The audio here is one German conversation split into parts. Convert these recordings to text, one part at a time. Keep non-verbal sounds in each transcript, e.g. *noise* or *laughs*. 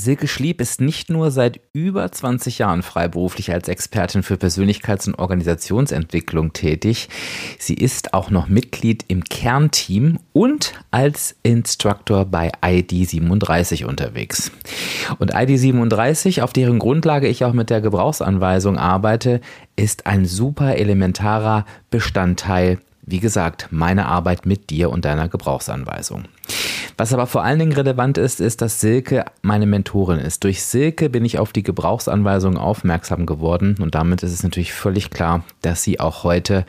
Silke Schlieb ist nicht nur seit über 20 Jahren freiberuflich als Expertin für Persönlichkeits- und Organisationsentwicklung tätig, sie ist auch noch Mitglied im Kernteam und als Instructor bei ID37 unterwegs. Und ID37, auf deren Grundlage ich auch mit der Gebrauchsanweisung arbeite, ist ein super elementarer Bestandteil wie gesagt, meine Arbeit mit dir und deiner Gebrauchsanweisung. Was aber vor allen Dingen relevant ist, ist, dass Silke meine Mentorin ist. Durch Silke bin ich auf die Gebrauchsanweisung aufmerksam geworden und damit ist es natürlich völlig klar, dass sie auch heute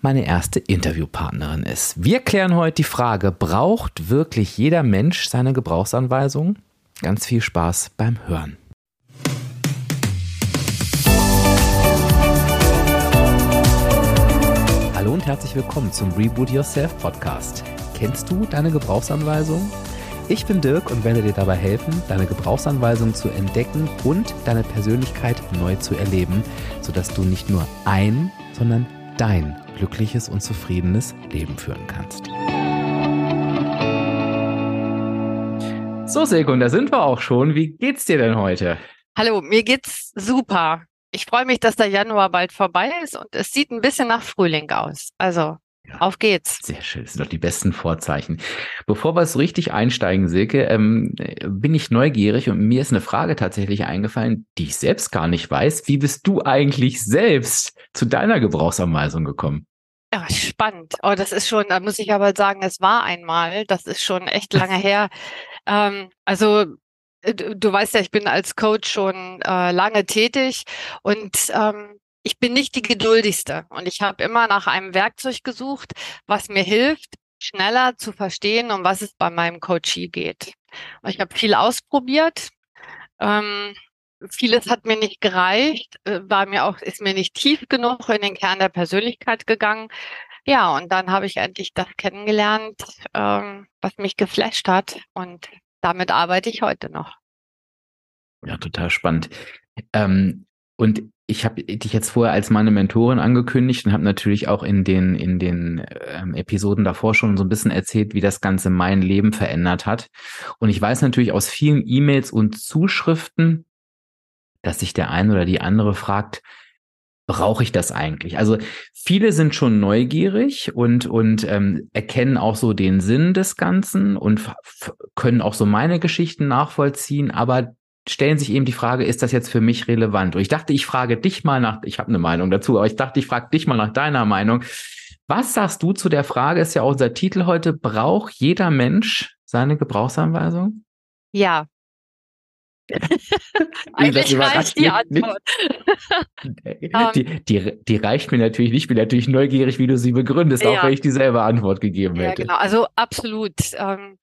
meine erste Interviewpartnerin ist. Wir klären heute die Frage, braucht wirklich jeder Mensch seine Gebrauchsanweisung? Ganz viel Spaß beim Hören. Und herzlich willkommen zum Reboot Yourself Podcast. Kennst du deine Gebrauchsanweisung? Ich bin Dirk und werde dir dabei helfen, deine Gebrauchsanweisung zu entdecken und deine Persönlichkeit neu zu erleben, sodass du nicht nur ein, sondern dein glückliches und zufriedenes Leben führen kannst. So, Silke, da sind wir auch schon. Wie geht's dir denn heute? Hallo, mir geht's super. Ich freue mich, dass der Januar bald vorbei ist und es sieht ein bisschen nach Frühling aus. Also ja, Auf geht's. Sehr schön. Das sind doch die besten Vorzeichen. Bevor wir so richtig einsteigen, Silke, ähm, bin ich neugierig und mir ist eine Frage tatsächlich eingefallen, die ich selbst gar nicht weiß. Wie bist du eigentlich selbst zu deiner Gebrauchsanweisung gekommen? Ja, spannend. Oh, das ist schon, da muss ich aber sagen, es war einmal, das ist schon echt lange her. Ähm, also äh, du weißt ja, ich bin als Coach schon äh, lange tätig und ähm, ich bin nicht die geduldigste und ich habe immer nach einem Werkzeug gesucht, was mir hilft, schneller zu verstehen, um was es bei meinem Coachie geht. Und ich habe viel ausprobiert. Ähm, vieles hat mir nicht gereicht, äh, war mir auch, ist mir nicht tief genug in den Kern der Persönlichkeit gegangen. Ja, und dann habe ich endlich das kennengelernt, ähm, was mich geflasht hat. Und damit arbeite ich heute noch. Ja, total spannend. Ähm, und ich habe dich jetzt vorher als meine Mentorin angekündigt und habe natürlich auch in den in den ähm, Episoden davor schon so ein bisschen erzählt, wie das Ganze mein Leben verändert hat. Und ich weiß natürlich aus vielen E-Mails und Zuschriften, dass sich der eine oder die andere fragt, brauche ich das eigentlich? Also viele sind schon neugierig und und ähm, erkennen auch so den Sinn des Ganzen und können auch so meine Geschichten nachvollziehen, aber stellen sich eben die Frage, ist das jetzt für mich relevant? Und ich dachte, ich frage dich mal nach, ich habe eine Meinung dazu, aber ich dachte, ich frage dich mal nach deiner Meinung. Was sagst du zu der Frage, ist ja auch unser Titel heute, braucht jeder Mensch seine Gebrauchsanweisung? Ja, Eigentlich reicht die Antwort. *laughs* die, die, die, reicht mir natürlich nicht. Ich bin natürlich neugierig, wie du sie begründest, ja. auch wenn ich dieselbe Antwort gegeben hätte. Ja, genau. Also absolut. Ähm,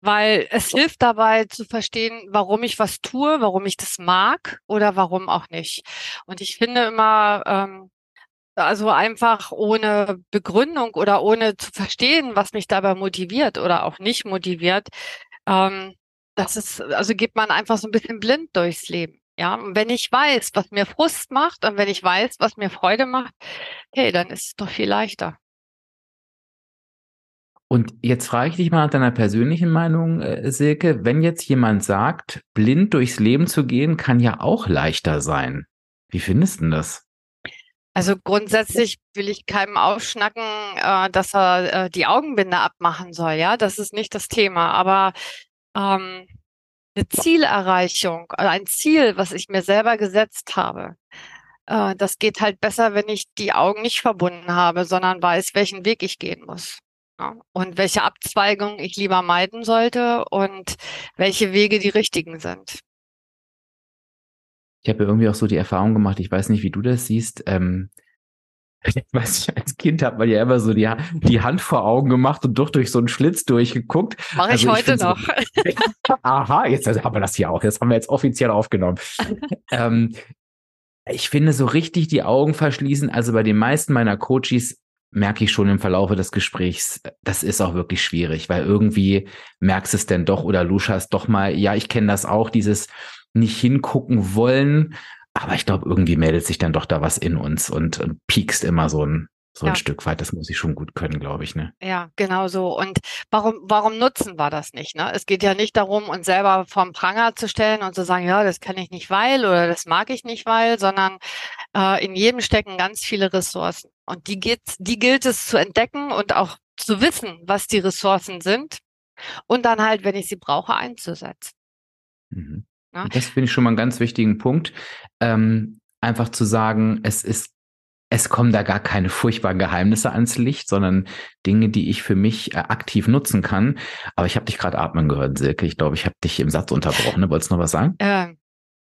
weil es hilft dabei zu verstehen, warum ich was tue, warum ich das mag oder warum auch nicht. Und ich finde immer, ähm, also einfach ohne Begründung oder ohne zu verstehen, was mich dabei motiviert oder auch nicht motiviert, ähm, das ist, also geht man einfach so ein bisschen blind durchs Leben. Ja, und wenn ich weiß, was mir Frust macht und wenn ich weiß, was mir Freude macht, hey, dann ist es doch viel leichter. Und jetzt frage ich dich mal nach deiner persönlichen Meinung, äh, Silke. Wenn jetzt jemand sagt, blind durchs Leben zu gehen, kann ja auch leichter sein. Wie findest du das? Also grundsätzlich will ich keinem aufschnacken, äh, dass er äh, die Augenbinde abmachen soll. Ja, das ist nicht das Thema. Aber ähm, eine Zielerreichung, also ein Ziel, was ich mir selber gesetzt habe. Äh, das geht halt besser, wenn ich die Augen nicht verbunden habe, sondern weiß, welchen Weg ich gehen muss. Ja, und welche Abzweigung ich lieber meiden sollte und welche Wege die richtigen sind. Ich habe irgendwie auch so die Erfahrung gemacht, ich weiß nicht, wie du das siehst, ähm, ich weiß nicht, als Kind hat man ja immer so die, die Hand vor Augen gemacht und doch durch so einen Schlitz durchgeguckt. Mache ich also heute ich noch. So, *laughs* aha, jetzt haben wir das hier auch. Das haben wir jetzt offiziell aufgenommen. *laughs* ähm, ich finde so richtig die Augen verschließen. Also bei den meisten meiner Coaches merke ich schon im Verlaufe des Gesprächs, das ist auch wirklich schwierig, weil irgendwie merkst es denn doch oder luschast doch mal, ja, ich kenne das auch, dieses nicht hingucken wollen aber ich glaube, irgendwie meldet sich dann doch da was in uns und, und piekst immer so ein, So ein Stück weit, das muss ich schon gut können, glaube ich, ne? Ja, genau so. Und warum, warum nutzen wir das nicht, ne? Es geht ja nicht darum, uns selber vom Pranger zu stellen und zu sagen, ja, das kann ich nicht, weil oder das mag ich nicht, weil, sondern äh, in jedem stecken ganz viele Ressourcen. Und die geht, die gilt es zu entdecken und auch zu wissen, was die Ressourcen sind und dann halt, wenn ich sie brauche, einzusetzen. Mhm. Ja? Das finde ich schon mal einen ganz wichtigen Punkt. Ähm, einfach zu sagen, es ist es kommen da gar keine furchtbaren Geheimnisse ans Licht, sondern Dinge, die ich für mich äh, aktiv nutzen kann. Aber ich habe dich gerade atmen gehört, Silke. Ich glaube, ich habe dich im Satz unterbrochen. Ne? Wolltest du noch was sagen? Ähm,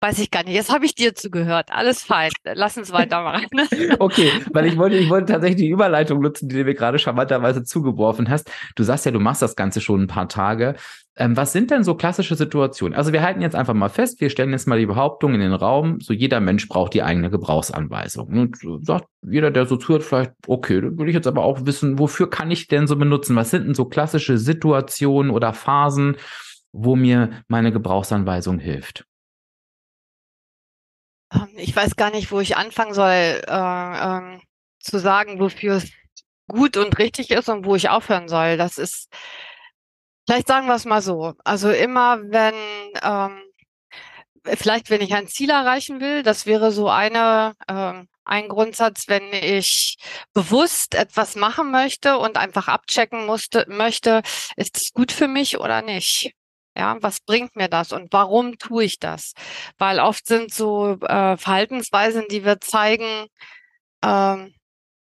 weiß ich gar nicht. Jetzt habe ich dir zugehört. Alles fein. Lass uns weitermachen. *laughs* *laughs* okay, weil ich wollte, ich wollte tatsächlich die Überleitung nutzen, die du mir gerade charmanterweise zugeworfen hast. Du sagst ja, du machst das Ganze schon ein paar Tage. Ähm, was sind denn so klassische Situationen? Also wir halten jetzt einfach mal fest, wir stellen jetzt mal die Behauptung in den Raum, so jeder Mensch braucht die eigene Gebrauchsanweisung. Und sagt jeder, der so zuhört, vielleicht, okay, dann würde ich jetzt aber auch wissen, wofür kann ich denn so benutzen? Was sind denn so klassische Situationen oder Phasen, wo mir meine Gebrauchsanweisung hilft? Ähm, ich weiß gar nicht, wo ich anfangen soll, äh, äh, zu sagen, wofür es gut und richtig ist und wo ich aufhören soll. Das ist Vielleicht sagen wir es mal so. Also immer wenn, ähm, vielleicht wenn ich ein Ziel erreichen will, das wäre so eine, ähm, ein Grundsatz, wenn ich bewusst etwas machen möchte und einfach abchecken musste, möchte, ist es gut für mich oder nicht? Ja, was bringt mir das und warum tue ich das? Weil oft sind so äh, Verhaltensweisen, die wir zeigen, ähm,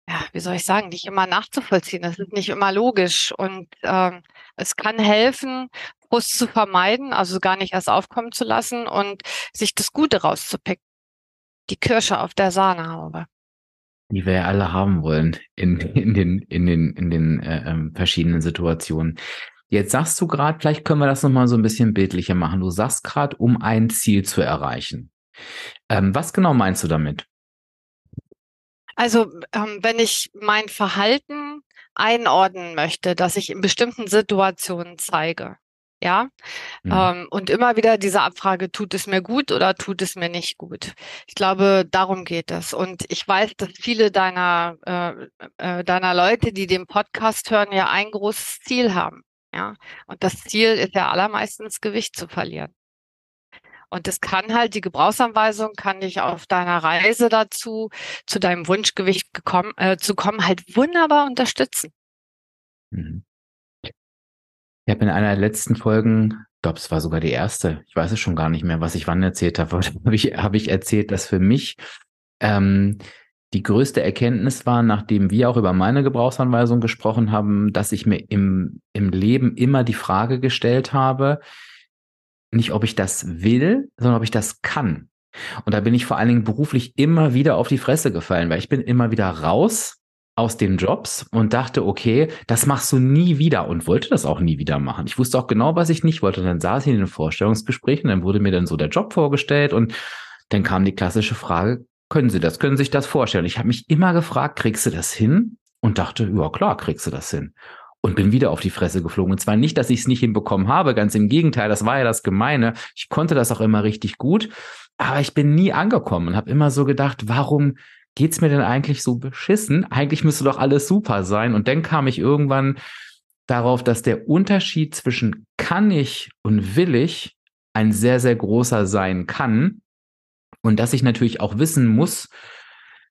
ja, wie soll ich sagen, nicht immer nachzuvollziehen. Das ist nicht immer logisch. Und ähm, es kann helfen, Frust zu vermeiden, also gar nicht erst aufkommen zu lassen und sich das Gute rauszupicken. Die Kirsche auf der Sahnehaube. Die wir ja alle haben wollen in, in den, in den, in den äh, ähm, verschiedenen Situationen. Jetzt sagst du gerade, vielleicht können wir das nochmal so ein bisschen bildlicher machen. Du sagst gerade, um ein Ziel zu erreichen. Ähm, was genau meinst du damit? Also ähm, wenn ich mein Verhalten einordnen möchte, dass ich in bestimmten Situationen zeige, ja, mhm. ähm, und immer wieder diese Abfrage, tut es mir gut oder tut es mir nicht gut? Ich glaube, darum geht es. Und ich weiß, dass viele deiner, äh, äh, deiner Leute, die den Podcast hören, ja ein großes Ziel haben. Ja, und das Ziel ist ja allermeistens Gewicht zu verlieren. Und das kann halt, die Gebrauchsanweisung kann dich auf deiner Reise dazu, zu deinem Wunschgewicht gekommen, äh, zu kommen, halt wunderbar unterstützen. Mhm. Ich habe in einer der letzten Folgen, glaube, es war sogar die erste, ich weiß es schon gar nicht mehr, was ich wann erzählt habe, *laughs* habe ich, hab ich erzählt, dass für mich ähm, die größte Erkenntnis war, nachdem wir auch über meine Gebrauchsanweisung gesprochen haben, dass ich mir im, im Leben immer die Frage gestellt habe, nicht, ob ich das will, sondern ob ich das kann. Und da bin ich vor allen Dingen beruflich immer wieder auf die Fresse gefallen, weil ich bin immer wieder raus aus den Jobs und dachte, okay, das machst du nie wieder und wollte das auch nie wieder machen. Ich wusste auch genau, was ich nicht wollte. Und dann saß ich in den Vorstellungsgesprächen, dann wurde mir dann so der Job vorgestellt und dann kam die klassische Frage, können Sie das, können Sie sich das vorstellen? Ich habe mich immer gefragt, kriegst du das hin? Und dachte, ja klar, kriegst du das hin und bin wieder auf die Fresse geflogen. Und zwar nicht, dass ich es nicht hinbekommen habe, ganz im Gegenteil, das war ja das Gemeine. Ich konnte das auch immer richtig gut, aber ich bin nie angekommen und habe immer so gedacht, warum geht's mir denn eigentlich so beschissen? Eigentlich müsste doch alles super sein. Und dann kam ich irgendwann darauf, dass der Unterschied zwischen kann ich und will ich ein sehr, sehr großer sein kann. Und dass ich natürlich auch wissen muss,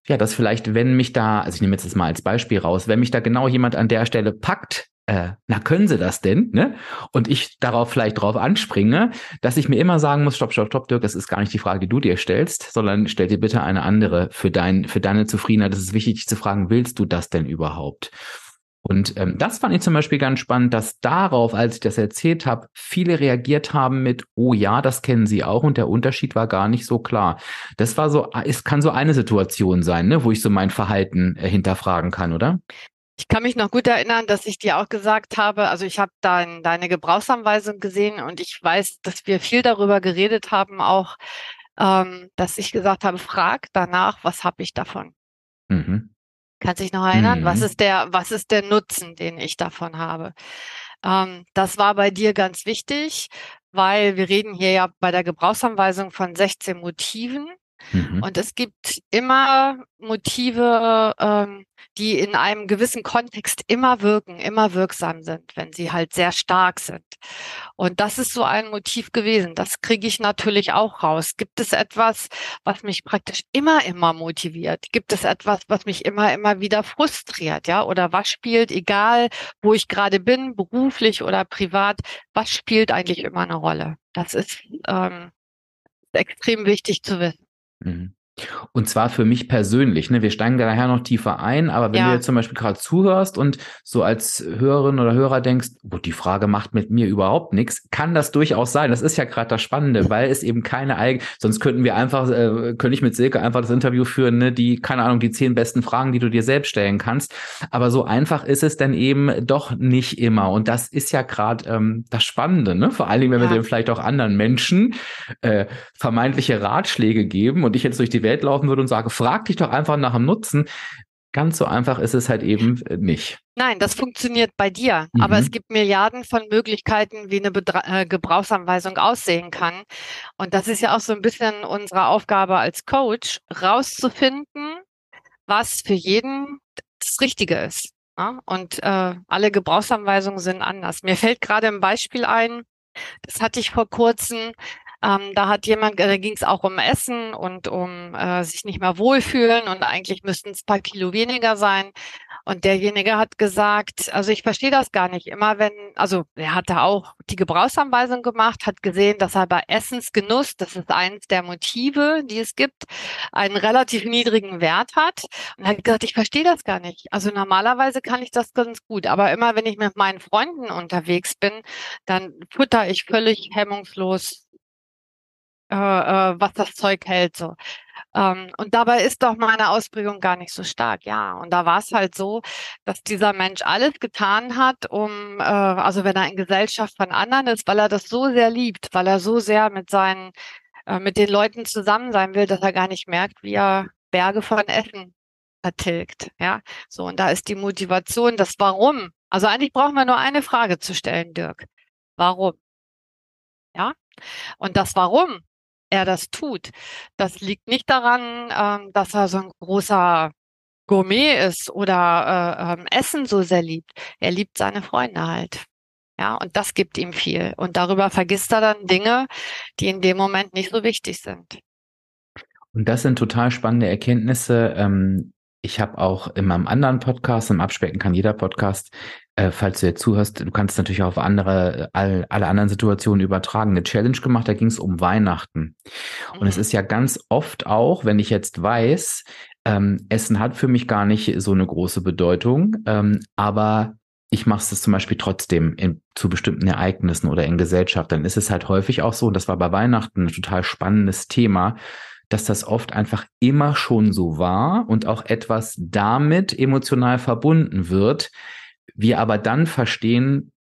ja, dass vielleicht, wenn mich da, also ich nehme jetzt das mal als Beispiel raus, wenn mich da genau jemand an der Stelle packt, äh, na können sie das denn? Ne? Und ich darauf vielleicht drauf anspringe, dass ich mir immer sagen muss, stopp, stopp, stopp, Dirk, das ist gar nicht die Frage, die du dir stellst, sondern stell dir bitte eine andere für dein, für deine Zufriedenheit. Das ist wichtig, dich zu fragen, willst du das denn überhaupt? Und ähm, das fand ich zum Beispiel ganz spannend, dass darauf, als ich das erzählt habe, viele reagiert haben mit, oh ja, das kennen sie auch und der Unterschied war gar nicht so klar. Das war so, es kann so eine Situation sein, ne, wo ich so mein Verhalten äh, hinterfragen kann, oder? Ich kann mich noch gut erinnern, dass ich dir auch gesagt habe, also ich habe dein, deine Gebrauchsanweisung gesehen und ich weiß, dass wir viel darüber geredet haben, auch, ähm, dass ich gesagt habe, frag danach, was habe ich davon? Mhm. Kannst dich noch erinnern? Mhm. Was ist der, was ist der Nutzen, den ich davon habe? Ähm, das war bei dir ganz wichtig, weil wir reden hier ja bei der Gebrauchsanweisung von 16 Motiven. Mhm. Und es gibt immer Motive, ähm, die in einem gewissen Kontext immer wirken, immer wirksam sind, wenn sie halt sehr stark sind. Und das ist so ein Motiv gewesen. Das kriege ich natürlich auch raus. Gibt es etwas, was mich praktisch immer, immer motiviert? Gibt es etwas, was mich immer, immer wieder frustriert? Ja, oder was spielt, egal wo ich gerade bin, beruflich oder privat, was spielt eigentlich immer eine Rolle? Das ist ähm, extrem wichtig zu wissen. Mhm. Und zwar für mich persönlich. Ne? Wir steigen da nachher noch tiefer ein, aber wenn ja. du jetzt zum Beispiel gerade zuhörst und so als Hörerin oder Hörer denkst, gut, die Frage macht mit mir überhaupt nichts, kann das durchaus sein. Das ist ja gerade das Spannende, weil es eben keine eigene, sonst könnten wir einfach, äh, könnte ich mit Silke einfach das Interview führen, ne? die, keine Ahnung, die zehn besten Fragen, die du dir selbst stellen kannst. Aber so einfach ist es dann eben doch nicht immer. Und das ist ja gerade ähm, das Spannende, ne? Vor allen Dingen, wenn ja. wir dem vielleicht auch anderen Menschen äh, vermeintliche Ratschläge geben und ich jetzt durch die Welt laufen würde und sage, frag dich doch einfach nach dem Nutzen. Ganz so einfach ist es halt eben nicht. Nein, das funktioniert bei dir. Mhm. Aber es gibt Milliarden von Möglichkeiten, wie eine Bedra äh, Gebrauchsanweisung aussehen kann. Und das ist ja auch so ein bisschen unsere Aufgabe als Coach, rauszufinden, was für jeden das Richtige ist. Ja? Und äh, alle Gebrauchsanweisungen sind anders. Mir fällt gerade ein Beispiel ein, das hatte ich vor kurzem. Ähm, da hat jemand, da ging es auch um Essen und um äh, sich nicht mehr wohlfühlen und eigentlich müssten es paar Kilo weniger sein. Und derjenige hat gesagt, also ich verstehe das gar nicht. Immer wenn, also er hatte auch die Gebrauchsanweisung gemacht, hat gesehen, dass er bei Essensgenuss, das ist eines der Motive, die es gibt, einen relativ niedrigen Wert hat. Und hat gesagt, ich verstehe das gar nicht. Also normalerweise kann ich das ganz gut, aber immer wenn ich mit meinen Freunden unterwegs bin, dann futter ich völlig hemmungslos äh, äh, was das Zeug hält. So. Ähm, und dabei ist doch meine Ausprägung gar nicht so stark, ja. Und da war es halt so, dass dieser Mensch alles getan hat, um, äh, also wenn er in Gesellschaft von anderen ist, weil er das so sehr liebt, weil er so sehr mit seinen, äh, mit den Leuten zusammen sein will, dass er gar nicht merkt, wie er Berge von Essen vertilgt, ja. So, und da ist die Motivation, das Warum. Also eigentlich brauchen wir nur eine Frage zu stellen, Dirk. Warum? Ja. Und das Warum, er das tut. Das liegt nicht daran, ähm, dass er so ein großer Gourmet ist oder äh, ähm, Essen so sehr liebt. Er liebt seine Freunde halt. Ja, und das gibt ihm viel. Und darüber vergisst er dann Dinge, die in dem Moment nicht so wichtig sind. Und das sind total spannende Erkenntnisse. Ähm, ich habe auch in meinem anderen Podcast, im Abspecken kann jeder Podcast, äh, falls du jetzt zuhörst, du kannst natürlich auch auf andere, all, alle anderen Situationen übertragen, eine Challenge gemacht, da ging es um Weihnachten. Und mhm. es ist ja ganz oft auch, wenn ich jetzt weiß, ähm, Essen hat für mich gar nicht so eine große Bedeutung, ähm, aber ich mache es zum Beispiel trotzdem in, zu bestimmten Ereignissen oder in Gesellschaft, dann ist es halt häufig auch so, und das war bei Weihnachten ein total spannendes Thema, dass das oft einfach immer schon so war und auch etwas damit emotional verbunden wird, wir aber dann verstehen,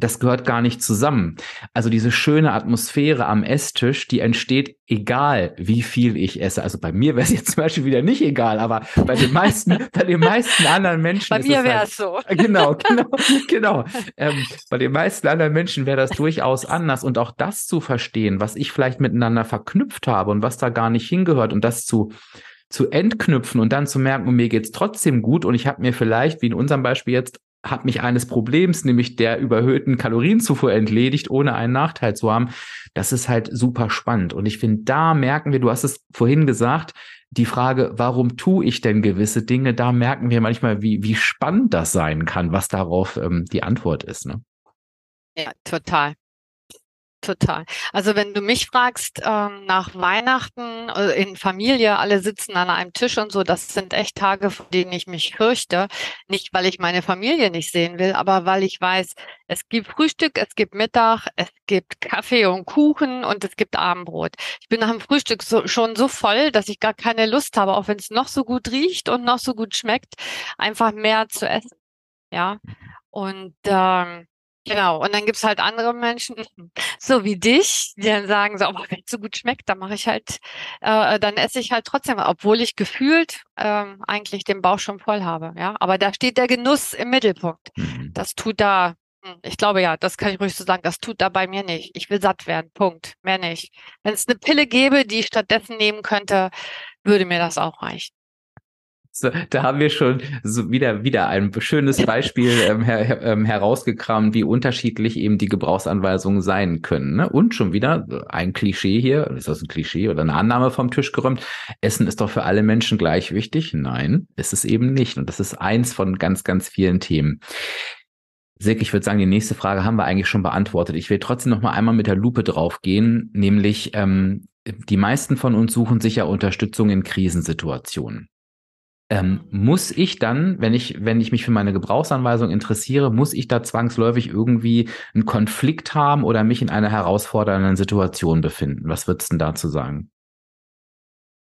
das gehört gar nicht zusammen. Also diese schöne Atmosphäre am Esstisch, die entsteht, egal wie viel ich esse. Also bei mir wäre es *laughs* jetzt zum Beispiel wieder nicht egal, aber bei den meisten, *laughs* bei den meisten anderen Menschen. Bei mir wäre halt, es so. *laughs* Genau, genau, genau. Ähm, bei den meisten anderen Menschen wäre das durchaus anders. Und auch das zu verstehen, was ich vielleicht miteinander verknüpft habe und was da gar nicht hingehört und das zu zu entknüpfen und dann zu merken, oh, mir geht's trotzdem gut und ich habe mir vielleicht, wie in unserem Beispiel jetzt, hat mich eines Problems, nämlich der überhöhten Kalorienzufuhr entledigt, ohne einen Nachteil zu haben. Das ist halt super spannend. Und ich finde, da merken wir, du hast es vorhin gesagt, die Frage, warum tue ich denn gewisse Dinge, da merken wir manchmal, wie, wie spannend das sein kann, was darauf ähm, die Antwort ist. Ne? Ja, total. Total. Also wenn du mich fragst ähm, nach Weihnachten äh, in Familie, alle sitzen an einem Tisch und so, das sind echt Tage, vor denen ich mich fürchte. Nicht, weil ich meine Familie nicht sehen will, aber weil ich weiß, es gibt Frühstück, es gibt Mittag, es gibt Kaffee und Kuchen und es gibt Abendbrot. Ich bin nach dem Frühstück so, schon so voll, dass ich gar keine Lust habe, auch wenn es noch so gut riecht und noch so gut schmeckt, einfach mehr zu essen. Ja. Und ähm, Genau, und dann gibt's halt andere Menschen, *laughs* so wie dich, die dann sagen so, oh, wenn es so gut schmeckt, dann mache ich halt, äh, dann esse ich halt trotzdem, obwohl ich gefühlt ähm, eigentlich den Bauch schon voll habe. Ja, aber da steht der Genuss im Mittelpunkt. Mhm. Das tut da Hm, ich glaube ja, das kann ich ruhig so sagen. Das tut da bei mir nicht. Ich will satt werden. Punkt. Mehr nicht. Wenn es eine Pille gäbe, die ich stattdessen nehmen könnte, würde mir das auch reichen. So, da haben wir schon so wieder, wieder ein schönes Beispiel ähm, her, ähm, herausgekramt, wie unterschiedlich eben die Gebrauchsanweisungen sein können. Ne? Und schon wieder ein Klischee hier, ist das ein Klischee oder eine Annahme vom Tisch geräumt? Essen ist doch für alle Menschen gleich wichtig. Nein, ist es eben nicht. Und das ist eins von ganz, ganz vielen Themen. Silke, ich würde sagen, die nächste Frage haben wir eigentlich schon beantwortet. Ich will trotzdem noch mal einmal mit der Lupe drauf gehen, nämlich ähm, die meisten von uns suchen sich ja Unterstützung in Krisensituationen. Ähm, muss ich dann, wenn ich, wenn ich mich für meine Gebrauchsanweisung interessiere, muss ich da zwangsläufig irgendwie einen Konflikt haben oder mich in einer herausfordernden Situation befinden? Was würdest du denn dazu sagen?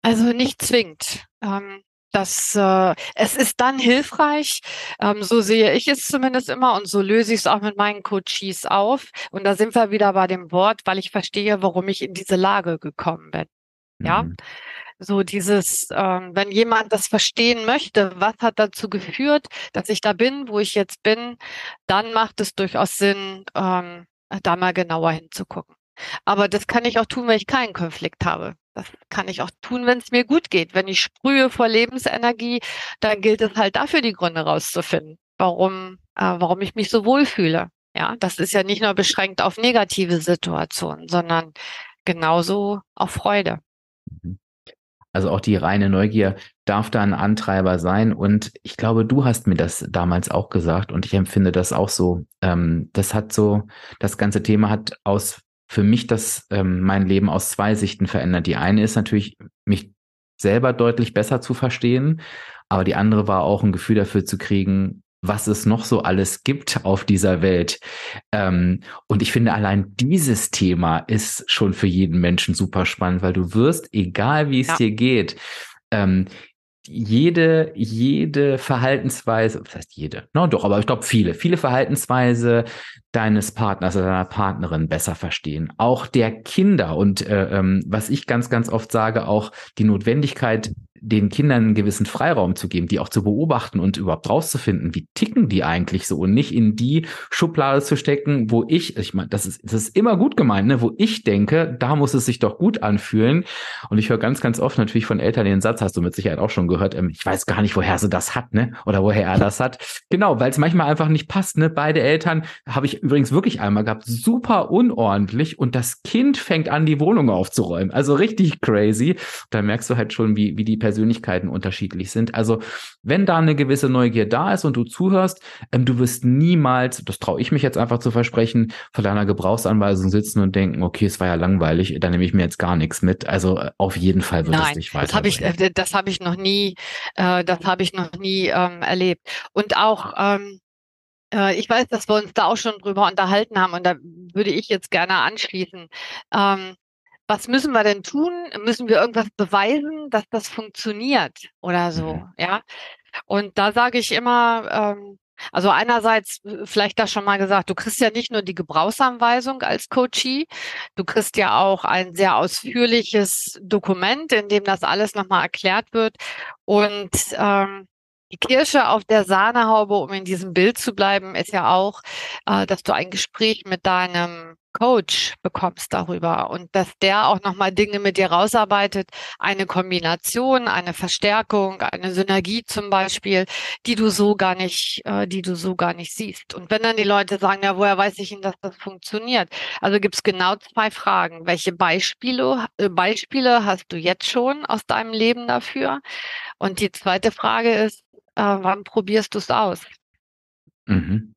Also nicht zwingend. Ähm, das, äh, es ist dann hilfreich, ähm, so sehe ich es zumindest immer und so löse ich es auch mit meinen Coaches auf. Und da sind wir wieder bei dem Wort, weil ich verstehe, warum ich in diese Lage gekommen bin. Ja. Mhm. So dieses, ähm, wenn jemand das verstehen möchte, was hat dazu geführt, dass ich da bin, wo ich jetzt bin, dann macht es durchaus Sinn, ähm, da mal genauer hinzugucken. Aber das kann ich auch tun, wenn ich keinen Konflikt habe. Das kann ich auch tun, wenn es mir gut geht. Wenn ich sprühe vor Lebensenergie, dann gilt es halt dafür, die Gründe rauszufinden, warum, äh, warum ich mich so wohlfühle. Ja, das ist ja nicht nur beschränkt auf negative Situationen, sondern genauso auf Freude. Mhm. Also auch die reine Neugier darf da ein Antreiber sein. Und ich glaube, du hast mir das damals auch gesagt und ich empfinde das auch so. Ähm, das hat so, das ganze Thema hat aus für mich das ähm, mein Leben aus zwei Sichten verändert. Die eine ist natürlich, mich selber deutlich besser zu verstehen, aber die andere war auch ein Gefühl dafür zu kriegen, was es noch so alles gibt auf dieser Welt. Ähm, und ich finde, allein dieses Thema ist schon für jeden Menschen super spannend, weil du wirst, egal wie es ja. dir geht, ähm, jede, jede Verhaltensweise, was heißt jede? No, doch, aber ich glaube viele, viele Verhaltensweise deines Partners oder deiner Partnerin besser verstehen. Auch der Kinder und äh, ähm, was ich ganz, ganz oft sage, auch die Notwendigkeit, den Kindern einen gewissen Freiraum zu geben, die auch zu beobachten und überhaupt rauszufinden, wie ticken die eigentlich so und nicht in die Schublade zu stecken, wo ich, ich meine, das ist, das ist immer gut gemeint, ne, wo ich denke, da muss es sich doch gut anfühlen. Und ich höre ganz, ganz oft natürlich von Eltern den Satz, hast du mit Sicherheit auch schon gehört, ähm, ich weiß gar nicht, woher sie das hat, ne, oder woher er das hat. Genau, weil es manchmal einfach nicht passt, ne. Beide Eltern habe ich übrigens wirklich einmal gehabt, super unordentlich und das Kind fängt an, die Wohnung aufzuräumen. Also richtig crazy. Da merkst du halt schon, wie, wie die Person Persönlichkeiten unterschiedlich sind. Also wenn da eine gewisse Neugier da ist und du zuhörst, ähm, du wirst niemals, das traue ich mich jetzt einfach zu versprechen, vor deiner Gebrauchsanweisung sitzen und denken, okay, es war ja langweilig, da nehme ich mir jetzt gar nichts mit. Also äh, auf jeden Fall wird Nein, es dich weiter. Das habe ich, äh, das habe ich noch nie, äh, das habe ich noch nie ähm, erlebt. Und auch ähm, äh, ich weiß, dass wir uns da auch schon drüber unterhalten haben und da würde ich jetzt gerne anschließen. Ähm, was müssen wir denn tun? Müssen wir irgendwas beweisen, dass das funktioniert oder so, mhm. ja? Und da sage ich immer, ähm, also einerseits, vielleicht das schon mal gesagt, du kriegst ja nicht nur die Gebrauchsanweisung als Coachee, du kriegst ja auch ein sehr ausführliches Dokument, in dem das alles nochmal erklärt wird. Und ähm, die Kirsche auf der Sahnehaube, um in diesem Bild zu bleiben, ist ja auch, äh, dass du ein Gespräch mit deinem Coach bekommst darüber und dass der auch nochmal Dinge mit dir rausarbeitet, eine Kombination, eine Verstärkung, eine Synergie zum Beispiel, die du so gar nicht, äh, die du so gar nicht siehst. Und wenn dann die Leute sagen, ja, woher weiß ich denn, dass das funktioniert? Also gibt es genau zwei Fragen. Welche Beispiele, äh, Beispiele hast du jetzt schon aus deinem Leben dafür? Und die zweite Frage ist, äh, wann probierst du es aus? Mhm.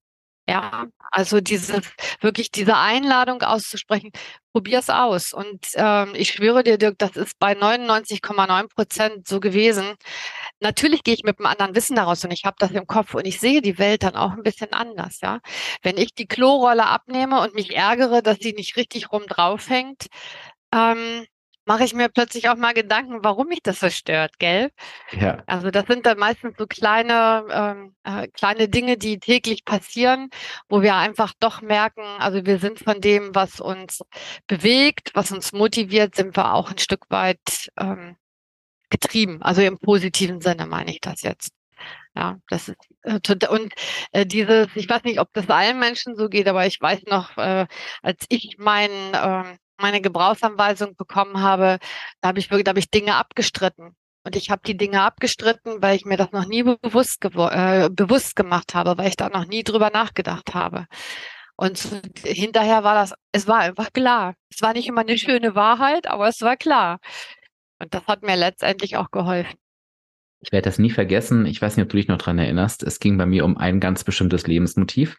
Ja, also diese wirklich diese Einladung auszusprechen, probier's aus. Und ähm, ich schwöre dir, Dirk, das ist bei 99,9 Prozent so gewesen. Natürlich gehe ich mit einem anderen Wissen daraus und ich habe das im Kopf und ich sehe die Welt dann auch ein bisschen anders. Ja, wenn ich die Klorolle abnehme und mich ärgere, dass sie nicht richtig rum draufhängt, ähm, mache ich mir plötzlich auch mal Gedanken, warum mich das so stört, gell? Ja. Also das sind dann meistens so kleine, ähm, äh, kleine Dinge, die täglich passieren, wo wir einfach doch merken, also wir sind von dem, was uns bewegt, was uns motiviert, sind wir auch ein Stück weit ähm, getrieben. Also im positiven Sinne meine ich das jetzt. Ja, das ist äh, und äh, dieses, ich weiß nicht, ob das allen Menschen so geht, aber ich weiß noch, äh, als ich mein, äh, meine Gebrauchsanweisung bekommen habe, da habe ich wirklich, ich Dinge abgestritten. Und ich habe die Dinge abgestritten, weil ich mir das noch nie bewusst, äh, bewusst gemacht habe, weil ich da noch nie drüber nachgedacht habe. Und hinterher war das, es war einfach klar. Es war nicht immer eine schöne Wahrheit, aber es war klar. Und das hat mir letztendlich auch geholfen. Ich werde das nie vergessen. Ich weiß nicht, ob du dich noch dran erinnerst. Es ging bei mir um ein ganz bestimmtes Lebensmotiv.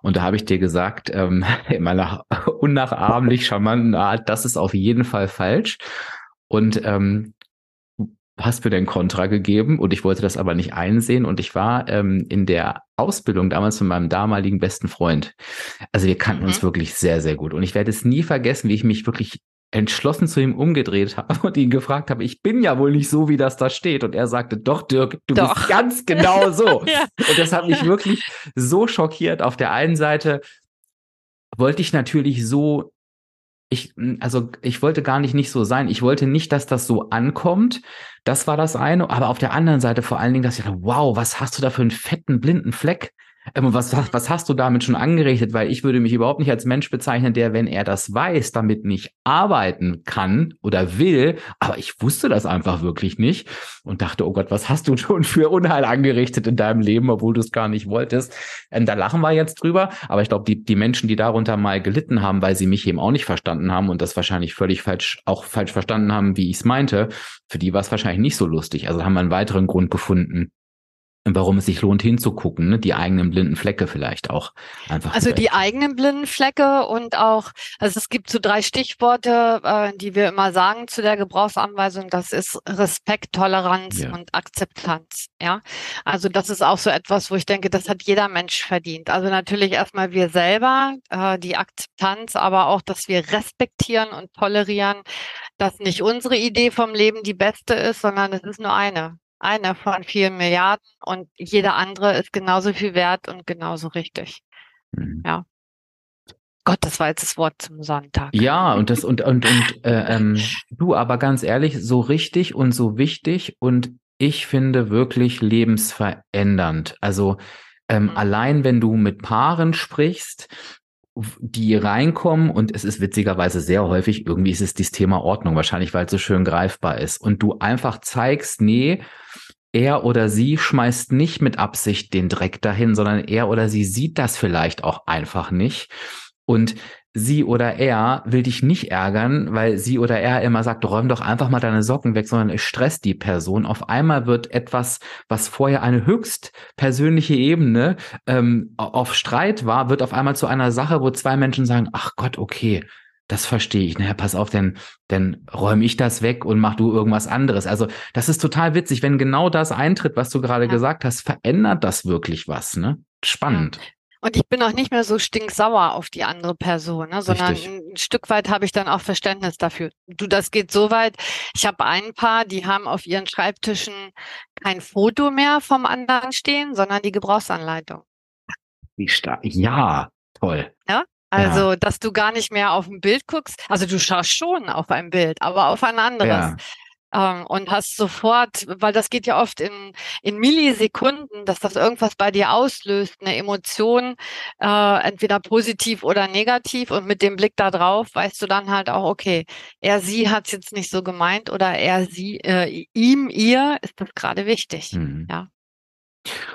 Und da habe ich dir gesagt, ähm, *laughs* in meiner unnachahmlich charmanten Art, das ist auf jeden Fall falsch. Und ähm, hast mir dein Kontra gegeben und ich wollte das aber nicht einsehen und ich war ähm, in der Ausbildung damals mit meinem damaligen besten Freund. Also wir kannten mhm. uns wirklich sehr, sehr gut und ich werde es nie vergessen, wie ich mich wirklich entschlossen zu ihm umgedreht habe *laughs* und ihn gefragt habe, ich bin ja wohl nicht so, wie das da steht. Und er sagte, doch, Dirk, du doch. bist ganz genau so. *laughs* ja. Und das hat mich wirklich so schockiert. Auf der einen Seite wollte ich natürlich so ich, also ich wollte gar nicht nicht so sein. Ich wollte nicht, dass das so ankommt. Das war das eine. Aber auf der anderen Seite vor allen Dingen, dass ich dachte, wow, was hast du da für einen fetten blinden Fleck? Ähm, was, was, hast du damit schon angerichtet? Weil ich würde mich überhaupt nicht als Mensch bezeichnen, der, wenn er das weiß, damit nicht arbeiten kann oder will. Aber ich wusste das einfach wirklich nicht und dachte, oh Gott, was hast du schon für Unheil angerichtet in deinem Leben, obwohl du es gar nicht wolltest? Und ähm, da lachen wir jetzt drüber. Aber ich glaube, die, die Menschen, die darunter mal gelitten haben, weil sie mich eben auch nicht verstanden haben und das wahrscheinlich völlig falsch, auch falsch verstanden haben, wie ich es meinte, für die war es wahrscheinlich nicht so lustig. Also haben wir einen weiteren Grund gefunden, warum es sich lohnt hinzugucken, ne? die eigenen blinden Flecke vielleicht auch einfach. Also die eigenen blinden Flecke und auch, also es gibt so drei Stichworte, äh, die wir immer sagen zu der Gebrauchsanweisung. Das ist Respekt, Toleranz ja. und Akzeptanz. Ja, also das ist auch so etwas, wo ich denke, das hat jeder Mensch verdient. Also natürlich erstmal wir selber, äh, die Akzeptanz, aber auch, dass wir respektieren und tolerieren, dass nicht unsere Idee vom Leben die beste ist, sondern es ist nur eine einer von vielen Milliarden und jeder andere ist genauso viel wert und genauso richtig. Mhm. Ja. Gott, das war jetzt das Wort zum Sonntag. Ja, und das und und und äh, ähm, du, aber ganz ehrlich, so richtig und so wichtig und ich finde wirklich lebensverändernd. Also ähm, mhm. allein wenn du mit Paaren sprichst, die reinkommen und es ist witzigerweise sehr häufig, irgendwie ist es dieses Thema Ordnung, wahrscheinlich weil es so schön greifbar ist und du einfach zeigst, nee, er oder sie schmeißt nicht mit Absicht den Dreck dahin, sondern er oder sie sieht das vielleicht auch einfach nicht und sie oder er will dich nicht ärgern, weil sie oder er immer sagt, räum doch einfach mal deine Socken weg, sondern es stresst die Person. Auf einmal wird etwas, was vorher eine höchst persönliche Ebene ähm, auf Streit war, wird auf einmal zu einer Sache, wo zwei Menschen sagen, ach Gott, okay, das verstehe ich. Naja, pass auf, denn, denn räume ich das weg und mach du irgendwas anderes. Also das ist total witzig. Wenn genau das eintritt, was du gerade ja. gesagt hast, verändert das wirklich was, ne? Spannend. Ja. Und ich bin auch nicht mehr so stinksauer auf die andere Person, ne, sondern Richtig. ein Stück weit habe ich dann auch Verständnis dafür. Du, das geht so weit. Ich habe ein paar, die haben auf ihren Schreibtischen kein Foto mehr vom anderen stehen, sondern die Gebrauchsanleitung. Ja, toll. Ja, also, ja. dass du gar nicht mehr auf ein Bild guckst. Also du schaust schon auf ein Bild, aber auf ein anderes. Ja ähm, und hast sofort, weil das geht ja oft in, in Millisekunden, dass das irgendwas bei dir auslöst, eine Emotion, äh, entweder positiv oder negativ und mit dem Blick da drauf weißt du dann halt auch, okay, er, sie hat es jetzt nicht so gemeint oder er, sie, äh, ihm, ihr ist das gerade wichtig. Mhm. Ja.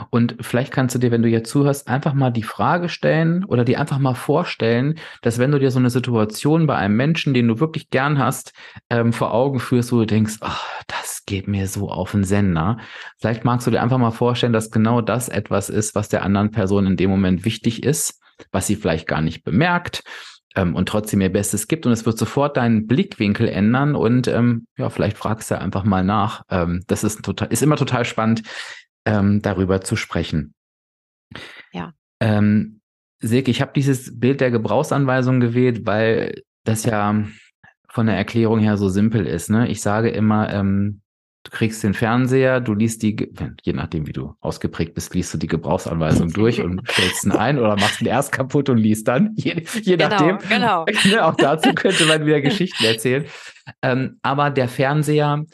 Und vielleicht kannst du dir, wenn du jetzt zuhörst, einfach mal die Frage stellen oder dir einfach mal vorstellen, dass wenn du dir so eine Situation bei einem Menschen, den du wirklich gern hast, ähm, vor Augen führst, wo du denkst, oh, das geht mir so auf den Sender. Vielleicht magst du dir einfach mal vorstellen, dass genau das etwas ist, was der anderen Person in dem Moment wichtig ist, was sie vielleicht gar nicht bemerkt ähm, und trotzdem ihr Bestes gibt. Und es wird sofort deinen Blickwinkel ändern und ähm, ja, vielleicht fragst du einfach mal nach. Ähm, das ist total, ist immer total spannend, ähm, darüber zu sprechen. Ja. Ähm, Silke, ich habe dieses Bild der Gebrauchsanweisung gewählt, weil das ja von der Erklärung her so simpel ist. Ne? Ich sage immer, ähm, du kriegst den Fernseher, du liest die, je nachdem wie du ausgeprägt bist, liest du die Gebrauchsanweisung durch und *laughs* stellst ihn ein oder machst ihn erst kaputt und liest dann, je, je genau, nachdem. Genau. *laughs* Auch dazu könnte man wieder Geschichten erzählen. Ähm, aber der Fernseher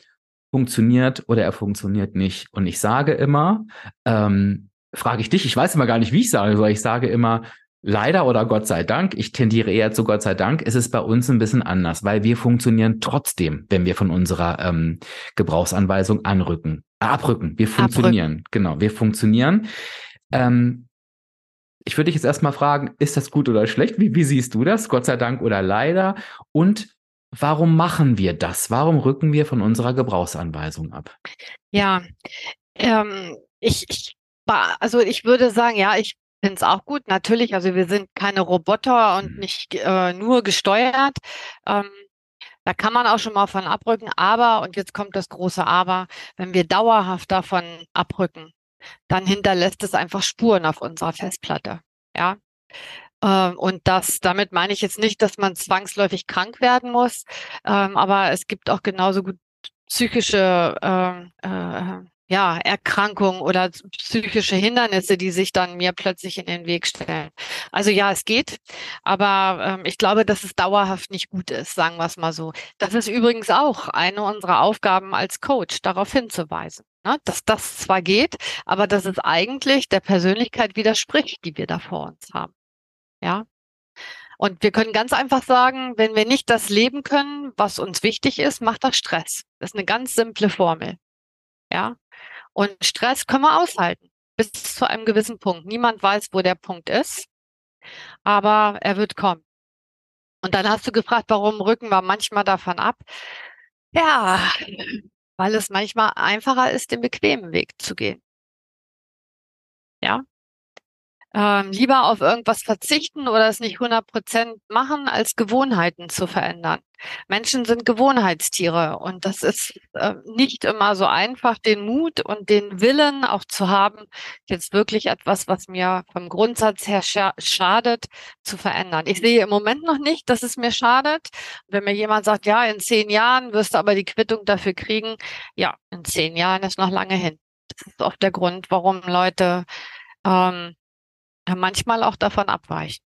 funktioniert oder er funktioniert nicht. Und ich sage immer, ähm, frage ich dich, ich weiß immer gar nicht, wie ich sage soll. Ich sage immer, leider oder Gott sei Dank, ich tendiere eher zu Gott sei Dank, ist es bei uns ein bisschen anders, weil wir funktionieren trotzdem, wenn wir von unserer ähm, Gebrauchsanweisung anrücken, äh, abrücken. Wir funktionieren, abrücken. genau, wir funktionieren. Ähm, ich würde dich jetzt erstmal fragen, ist das gut oder schlecht? Wie, wie siehst du das? Gott sei Dank oder leider? Und warum machen wir das? Warum rücken wir von unserer Gebrauchsanweisung ab? Ja, ähm, ich, ich also ich würde sagen, ja, ich finde es auch gut. Natürlich, also wir sind keine Roboter und mhm. nicht äh, nur gesteuert. Ähm, da kann man auch schon mal von abrücken. Aber, und jetzt kommt das große Aber, wenn wir dauerhaft davon abrücken, dann hinterlässt es einfach Spuren auf unserer Festplatte. Ja. Ähm, und das, damit meine ich jetzt nicht, dass man zwangsläufig krank werden muss, ähm, aber es gibt auch genauso gut psychische ähm, äh, ja, Erkrankungen oder psychische Hindernisse, die sich dann mir plötzlich in den Weg stellen. Also ja, es geht, aber ähm, ich glaube, dass es dauerhaft nicht gut ist, sagen wir es mal so. Das ist übrigens auch eine unserer Aufgaben als Coach, darauf hinzuweisen, ne? dass das zwar geht, aber dass es eigentlich der Persönlichkeit widerspricht, die wir da vor uns haben. Ja. Und wir können ganz einfach sagen, wenn wir nicht das leben können, was uns wichtig ist, macht das Stress. Das ist eine ganz simple Formel. Ja. Und Stress können wir aushalten bis zu einem gewissen Punkt. Niemand weiß, wo der Punkt ist, aber er wird kommen. Und dann hast du gefragt, warum rücken wir manchmal davon ab? Ja, weil es manchmal einfacher ist, den bequemen Weg zu gehen. Ähm, lieber auf irgendwas verzichten oder es nicht 100 Prozent machen, als Gewohnheiten zu verändern. Menschen sind Gewohnheitstiere und das ist äh, nicht immer so einfach, den Mut und den Willen auch zu haben, jetzt wirklich etwas, was mir vom Grundsatz her scha schadet, zu verändern. Ich sehe im Moment noch nicht, dass es mir schadet. Wenn mir jemand sagt, ja, in zehn Jahren wirst du aber die Quittung dafür kriegen, ja, in zehn Jahren ist noch lange hin. Das ist oft der Grund, warum Leute ähm, manchmal auch davon abweichen.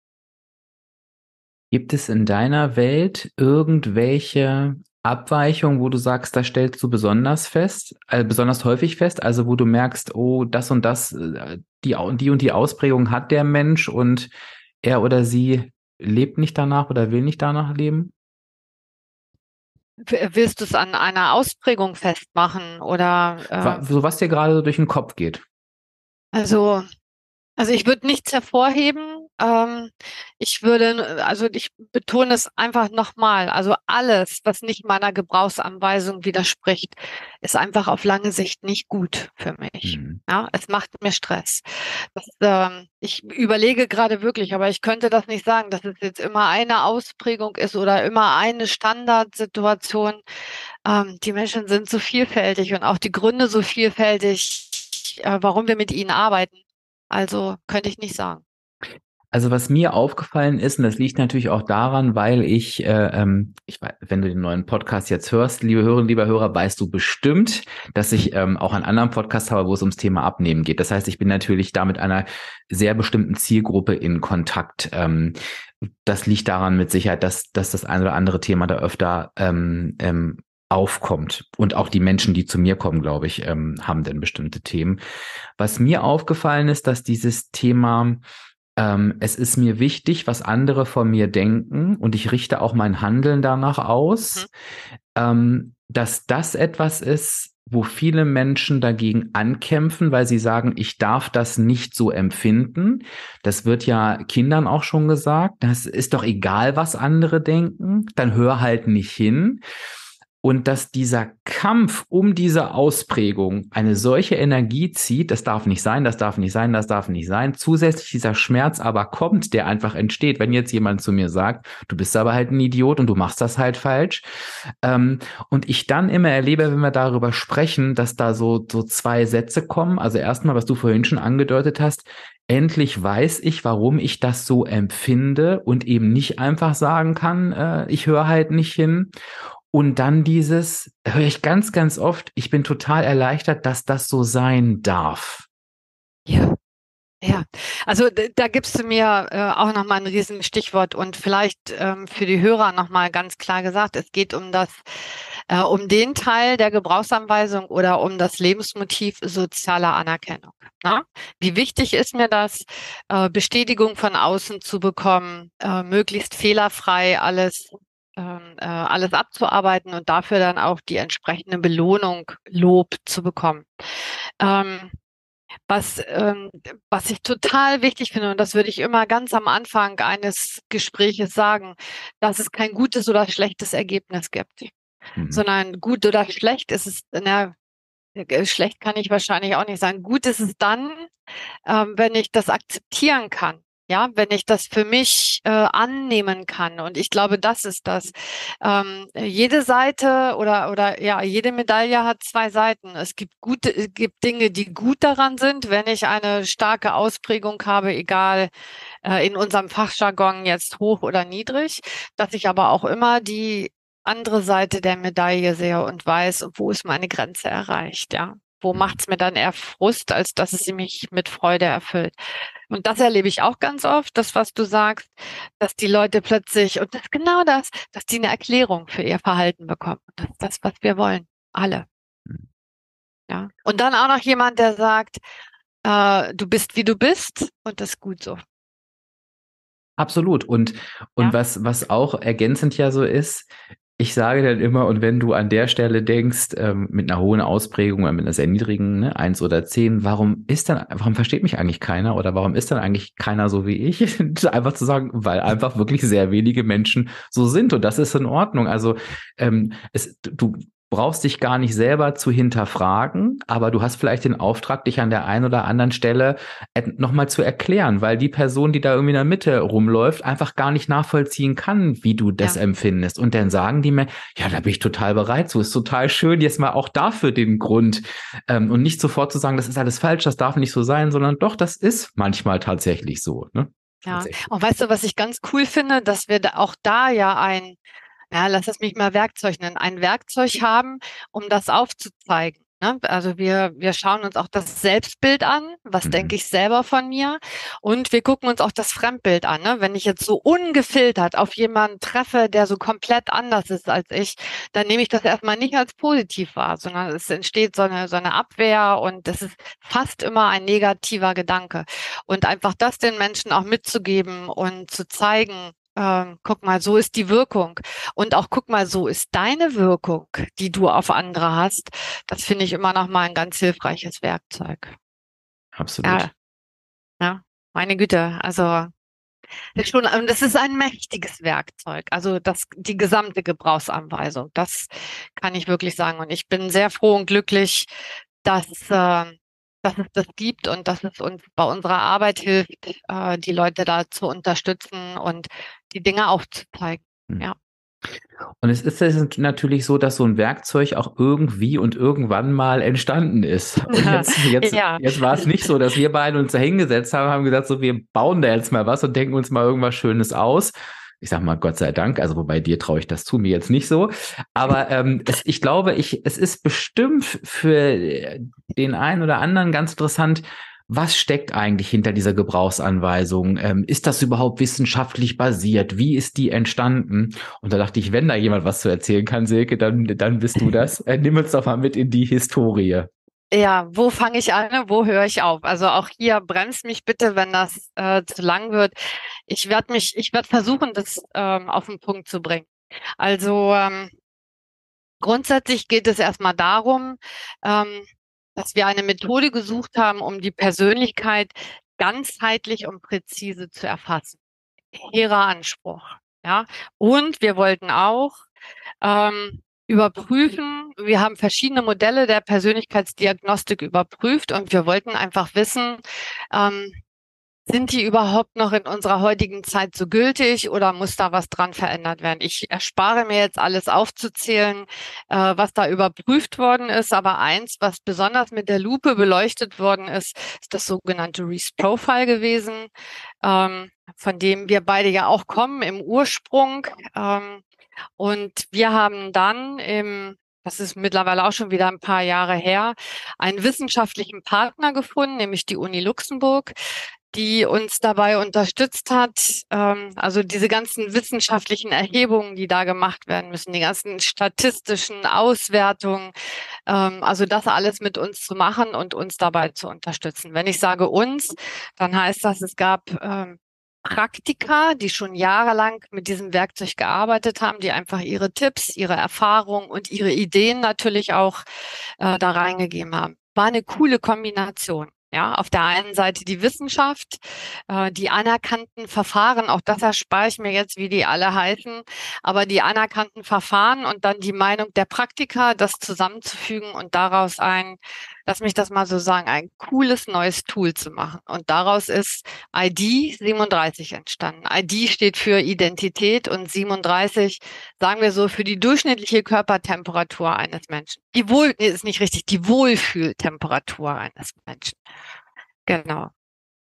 Gibt es in deiner Welt irgendwelche Abweichungen, wo du sagst, da stellst du besonders fest, äh, besonders häufig fest, also wo du merkst, oh, das und das, äh, die, die und die Ausprägung hat der Mensch und er oder sie lebt nicht danach oder will nicht danach leben? Willst du es an einer Ausprägung festmachen oder äh, so was dir gerade so durch den Kopf geht? Also also ich würde nichts hervorheben. Ähm, ich würde, also ich betone es einfach nochmal. Also alles, was nicht meiner Gebrauchsanweisung widerspricht, ist einfach auf lange Sicht nicht gut für mich. Mhm. Ja, es macht mir Stress. Das, ähm, ich überlege gerade wirklich, aber ich könnte das nicht sagen, dass es jetzt immer eine Ausprägung ist oder immer eine Standardsituation. Ähm, die Menschen sind so vielfältig und auch die Gründe so vielfältig, äh, warum wir mit ihnen arbeiten. Also könnte ich nicht sagen. Also was mir aufgefallen ist, und das liegt natürlich auch daran, weil ich, äh, ähm, ich wenn du den neuen Podcast jetzt hörst, liebe Hörerinnen, lieber Hörer, weißt du bestimmt, dass ich ähm, auch einen anderen Podcast habe, wo es ums Thema Abnehmen geht. Das heißt, ich bin natürlich da mit einer sehr bestimmten Zielgruppe in Kontakt. Ähm, das liegt daran mit Sicherheit, dass, dass das ein oder andere Thema da öfter ähm, ähm, aufkommt. Und auch die Menschen, die zu mir kommen, glaube ich, ähm, haben denn bestimmte Themen. Was mir aufgefallen ist, dass dieses Thema, ähm, es ist mir wichtig, was andere von mir denken und ich richte auch mein Handeln danach aus, mhm. ähm, dass das etwas ist, wo viele Menschen dagegen ankämpfen, weil sie sagen, ich darf das nicht so empfinden. Das wird ja Kindern auch schon gesagt. Das ist doch egal, was andere denken. Dann hör halt nicht hin und dass dieser Kampf um diese Ausprägung eine solche Energie zieht, das darf nicht sein, das darf nicht sein, das darf nicht sein. Zusätzlich dieser Schmerz aber kommt, der einfach entsteht, wenn jetzt jemand zu mir sagt, du bist aber halt ein Idiot und du machst das halt falsch. Ähm, und ich dann immer erlebe, wenn wir darüber sprechen, dass da so, so zwei Sätze kommen. Also erstmal, was du vorhin schon angedeutet hast, endlich weiß ich, warum ich das so empfinde und eben nicht einfach sagen kann, äh, ich höre halt nicht hin. Und dann dieses, höre ich ganz, ganz oft, ich bin total erleichtert, dass das so sein darf. Ja. Ja, also da gibst du mir äh, auch nochmal ein riesen Stichwort und vielleicht ähm, für die Hörer nochmal ganz klar gesagt, es geht um das äh, um den Teil der Gebrauchsanweisung oder um das Lebensmotiv sozialer Anerkennung. Na? Wie wichtig ist mir das, äh, Bestätigung von außen zu bekommen, äh, möglichst fehlerfrei alles äh, alles abzuarbeiten und dafür dann auch die entsprechende Belohnung, Lob zu bekommen. Ähm, was, ähm, was ich total wichtig finde, und das würde ich immer ganz am Anfang eines Gespräches sagen, dass es kein gutes oder schlechtes Ergebnis gibt, mhm. sondern gut oder schlecht ist es, na, äh, schlecht kann ich wahrscheinlich auch nicht sagen. Gut ist es dann, ähm, wenn ich das akzeptieren kann. Ja, wenn ich das für mich äh, annehmen kann. Und ich glaube, das ist das. Ähm, jede Seite oder, oder ja, jede Medaille hat zwei Seiten. Es gibt gute, es gibt Dinge, die gut daran sind, wenn ich eine starke Ausprägung habe, egal äh, in unserem Fachjargon jetzt hoch oder niedrig, dass ich aber auch immer die andere Seite der Medaille sehe und weiß, wo ist meine Grenze erreicht, ja. Wo mhm. macht es mir dann eher Frust, als dass es mich mit Freude erfüllt? Und das erlebe ich auch ganz oft, das, was du sagst, dass die Leute plötzlich, und das ist genau das, dass die eine Erklärung für ihr Verhalten bekommen. Das ist das, was wir wollen. Alle. Mhm. Ja. Und dann auch noch jemand, der sagt, äh, du bist wie du bist und das ist gut so. Absolut. Und, und ja. was, was auch ergänzend ja so ist, ich sage dann immer, und wenn du an der Stelle denkst, ähm, mit einer hohen Ausprägung oder mit einer sehr niedrigen, ne, eins oder zehn, warum ist dann, warum versteht mich eigentlich keiner oder warum ist dann eigentlich keiner so wie ich? *laughs* einfach zu sagen, weil einfach wirklich sehr wenige Menschen so sind und das ist in Ordnung. Also ähm, es, du brauchst dich gar nicht selber zu hinterfragen, aber du hast vielleicht den Auftrag, dich an der einen oder anderen Stelle nochmal zu erklären, weil die Person, die da irgendwie in der Mitte rumläuft, einfach gar nicht nachvollziehen kann, wie du das ja. empfindest. Und dann sagen die mir, ja, da bin ich total bereit so, ist total schön, jetzt mal auch dafür den Grund ähm, und nicht sofort zu sagen, das ist alles falsch, das darf nicht so sein, sondern doch, das ist manchmal tatsächlich so. Ne? Ja, und weißt du, was ich ganz cool finde, dass wir da auch da ja ein ja, lass es mich mal Werkzeug nennen, ein Werkzeug haben, um das aufzuzeigen. Ne? Also wir, wir schauen uns auch das Selbstbild an, was mhm. denke ich selber von mir und wir gucken uns auch das Fremdbild an. Ne? Wenn ich jetzt so ungefiltert auf jemanden treffe, der so komplett anders ist als ich, dann nehme ich das erstmal nicht als positiv wahr, sondern es entsteht so eine, so eine Abwehr und das ist fast immer ein negativer Gedanke. Und einfach das den Menschen auch mitzugeben und zu zeigen, ähm, guck mal, so ist die Wirkung. Und auch guck mal, so ist deine Wirkung, die du auf andere hast. Das finde ich immer noch mal ein ganz hilfreiches Werkzeug. Absolut. Ja, ja meine Güte. Also schon, das ist ein mächtiges Werkzeug. Also das, die gesamte Gebrauchsanweisung. Das kann ich wirklich sagen. Und ich bin sehr froh und glücklich, dass äh, dass es das gibt und dass es uns bei unserer Arbeit hilft, äh, die Leute da zu unterstützen und die Dinge aufzuzeigen. Mhm. Ja. Und es ist natürlich so, dass so ein Werkzeug auch irgendwie und irgendwann mal entstanden ist. *laughs* Und jetzt, jetzt, ja. jetzt war es nicht so, dass wir beide uns da hingesetzt haben, haben gesagt, so wir bauen da jetzt mal was und denken uns mal irgendwas Schönes aus, ich sag mal Gott sei Dank, also wobei dir traue ich das zu, mir jetzt nicht so. Aber ähm, es, ich glaube, ich, es ist bestimmt für den einen oder anderen ganz interessant, was steckt eigentlich hinter dieser Gebrauchsanweisung? Ähm, ist das überhaupt wissenschaftlich basiert? Wie ist die entstanden? Und da dachte ich, wenn da jemand was zu erzählen kann, Silke, dann, dann bist du das. Äh, nimm uns doch mal mit in die Historie. Ja, wo fange ich an, wo höre ich auf? Also auch hier bremst mich bitte, wenn das äh, zu lang wird. Ich werde mich, ich werde versuchen, das ähm, auf den Punkt zu bringen. Also ähm, grundsätzlich geht es erstmal darum, ähm, dass wir eine Methode gesucht haben, um die Persönlichkeit ganzheitlich und präzise zu erfassen. Hehrer Anspruch. Ja, und wir wollten auch ähm, überprüfen. Wir haben verschiedene Modelle der Persönlichkeitsdiagnostik überprüft und wir wollten einfach wissen, ähm, sind die überhaupt noch in unserer heutigen Zeit so gültig oder muss da was dran verändert werden? Ich erspare mir jetzt alles aufzuzählen, äh, was da überprüft worden ist, aber eins, was besonders mit der Lupe beleuchtet worden ist, ist das sogenannte Reese Profile gewesen, ähm, von dem wir beide ja auch kommen im Ursprung. Ähm, und wir haben dann im das ist mittlerweile auch schon wieder ein paar Jahre her, einen wissenschaftlichen Partner gefunden, nämlich die Uni Luxemburg, die uns dabei unterstützt hat. Ähm, also diese ganzen wissenschaftlichen Erhebungen, die da gemacht werden müssen, die ganzen statistischen Auswertungen, ähm, also das alles mit uns zu machen und uns dabei zu unterstützen. Wenn ich sage uns, dann heißt das, es gab ähm, Praktiker, die schon jahrelang mit diesem Werkzeug gearbeitet haben, die einfach ihre Tipps, ihre Erfahrungen und ihre Ideen natürlich auch äh, da reingegeben haben. War eine coole Kombination. Ja, auf der einen Seite die Wissenschaft, äh, die anerkannten Verfahren, auch das erspare ich mir jetzt, wie die alle heißen, aber die anerkannten Verfahren und dann die Meinung der Praktiker, das zusammenzufügen und daraus ein, lass mich das mal so sagen, ein cooles neues Tool zu machen. Und daraus ist ID 37 entstanden. ID steht für Identität und 37, sagen wir so, für die durchschnittliche Körpertemperatur eines Menschen. Die Wohl, nee, ist nicht richtig, die Wohlfühltemperatur eines Menschen. Genau.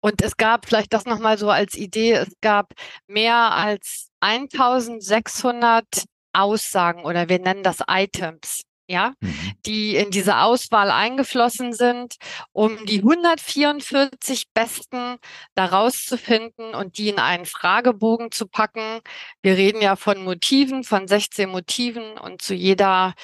Und es gab vielleicht das nochmal so als Idee, es gab mehr als 1600 Aussagen oder wir nennen das Items, ja, mhm. die in diese Auswahl eingeflossen sind, um die 144 Besten daraus zu finden und die in einen Fragebogen zu packen. Wir reden ja von Motiven, von 16 Motiven und zu jeder,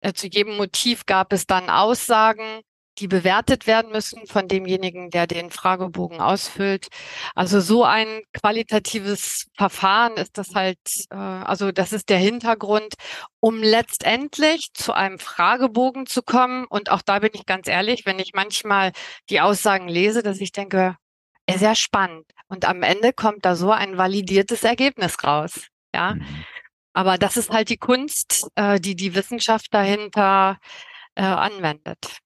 äh, zu jedem Motiv gab es dann Aussagen die bewertet werden müssen von demjenigen, der den Fragebogen ausfüllt. Also so ein qualitatives Verfahren ist das halt, äh, also das ist der Hintergrund, um letztendlich zu einem Fragebogen zu kommen. Und auch da bin ich ganz ehrlich, wenn ich manchmal die Aussagen lese, dass ich denke, sehr spannend. Und am Ende kommt da so ein validiertes Ergebnis raus. Ja. Mhm. Aber das ist halt die Kunst, äh, die die Wissenschaft dahinter äh, anwendet.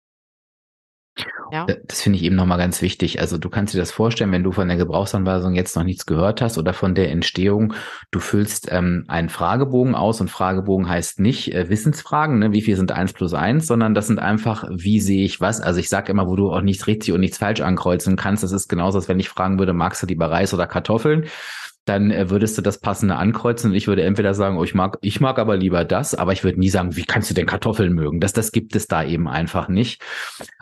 Ja. Das finde ich eben nochmal ganz wichtig. Also du kannst dir das vorstellen, wenn du von der Gebrauchsanweisung jetzt noch nichts gehört hast oder von der Entstehung, du füllst ähm, einen Fragebogen aus und Fragebogen heißt nicht äh, Wissensfragen, ne, wie viel sind eins plus eins, sondern das sind einfach, wie sehe ich was? Also ich sage immer, wo du auch nichts richtig und nichts falsch ankreuzen kannst. Das ist genauso, als wenn ich fragen würde, magst du lieber Reis oder Kartoffeln? Dann äh, würdest du das passende ankreuzen und ich würde entweder sagen, oh, ich mag, ich mag aber lieber das, aber ich würde nie sagen, wie kannst du denn Kartoffeln mögen? Das, das gibt es da eben einfach nicht.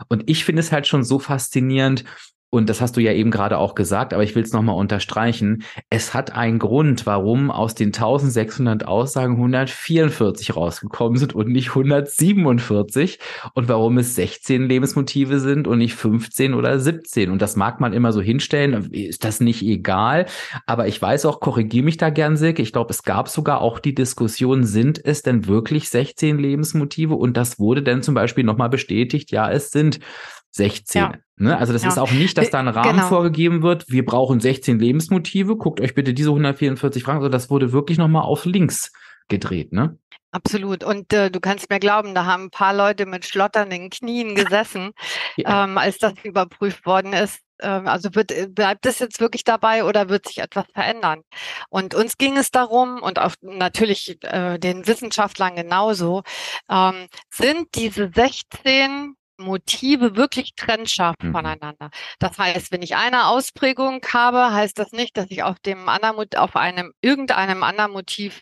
Und ich finde es halt schon so faszinierend, und das hast du ja eben gerade auch gesagt, aber ich will es nochmal unterstreichen. Es hat einen Grund, warum aus den 1600 Aussagen 144 rausgekommen sind und nicht 147 und warum es 16 Lebensmotive sind und nicht 15 oder 17. Und das mag man immer so hinstellen. Ist das nicht egal? Aber ich weiß auch, korrigiere mich da gern, Silke. Ich glaube, es gab sogar auch die Diskussion, sind es denn wirklich 16 Lebensmotive? Und das wurde dann zum Beispiel nochmal bestätigt. Ja, es sind 16. Ja. Ne? Also das ja. ist auch nicht, dass da ein Rahmen genau. vorgegeben wird, wir brauchen 16 Lebensmotive, guckt euch bitte diese 144 Fragen, also das wurde wirklich nochmal auf links gedreht, ne? Absolut. Und äh, du kannst mir glauben, da haben ein paar Leute mit schlotternden Knien gesessen, *laughs* ja. ähm, als das überprüft worden ist. Ähm, also wird, äh, bleibt es jetzt wirklich dabei oder wird sich etwas verändern? Und uns ging es darum, und auch natürlich äh, den Wissenschaftlern genauso, ähm, sind diese 16 Motive wirklich trennscharf mhm. voneinander. Das heißt, wenn ich eine Ausprägung habe, heißt das nicht, dass ich auf dem anderen, auf einem, irgendeinem anderen Motiv,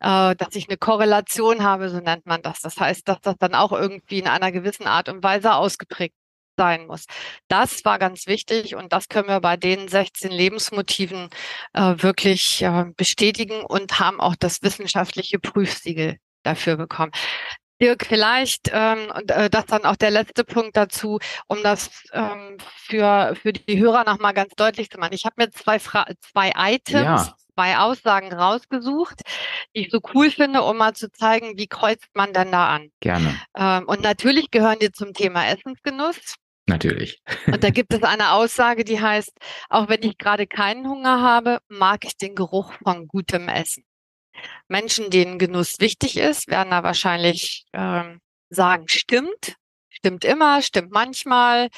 äh, dass ich eine Korrelation habe, so nennt man das. Das heißt, dass das dann auch irgendwie in einer gewissen Art und Weise ausgeprägt sein muss. Das war ganz wichtig und das können wir bei den 16 Lebensmotiven äh, wirklich äh, bestätigen und haben auch das wissenschaftliche Prüfsiegel dafür bekommen. Dirk, vielleicht, ähm, und äh, das dann auch der letzte Punkt dazu, um das ähm, für, für die Hörer nochmal ganz deutlich zu machen. Ich habe mir zwei, Fra zwei Items, ja. zwei Aussagen rausgesucht, die ich so cool finde, um mal zu zeigen, wie kreuzt man denn da an. Gerne. Ähm, und natürlich gehören die zum Thema Essensgenuss. Natürlich. Und da gibt es eine Aussage, die heißt, auch wenn ich gerade keinen Hunger habe, mag ich den Geruch von gutem Essen. Menschen, denen Genuss wichtig ist, werden da wahrscheinlich ähm, sagen, stimmt, stimmt immer, stimmt manchmal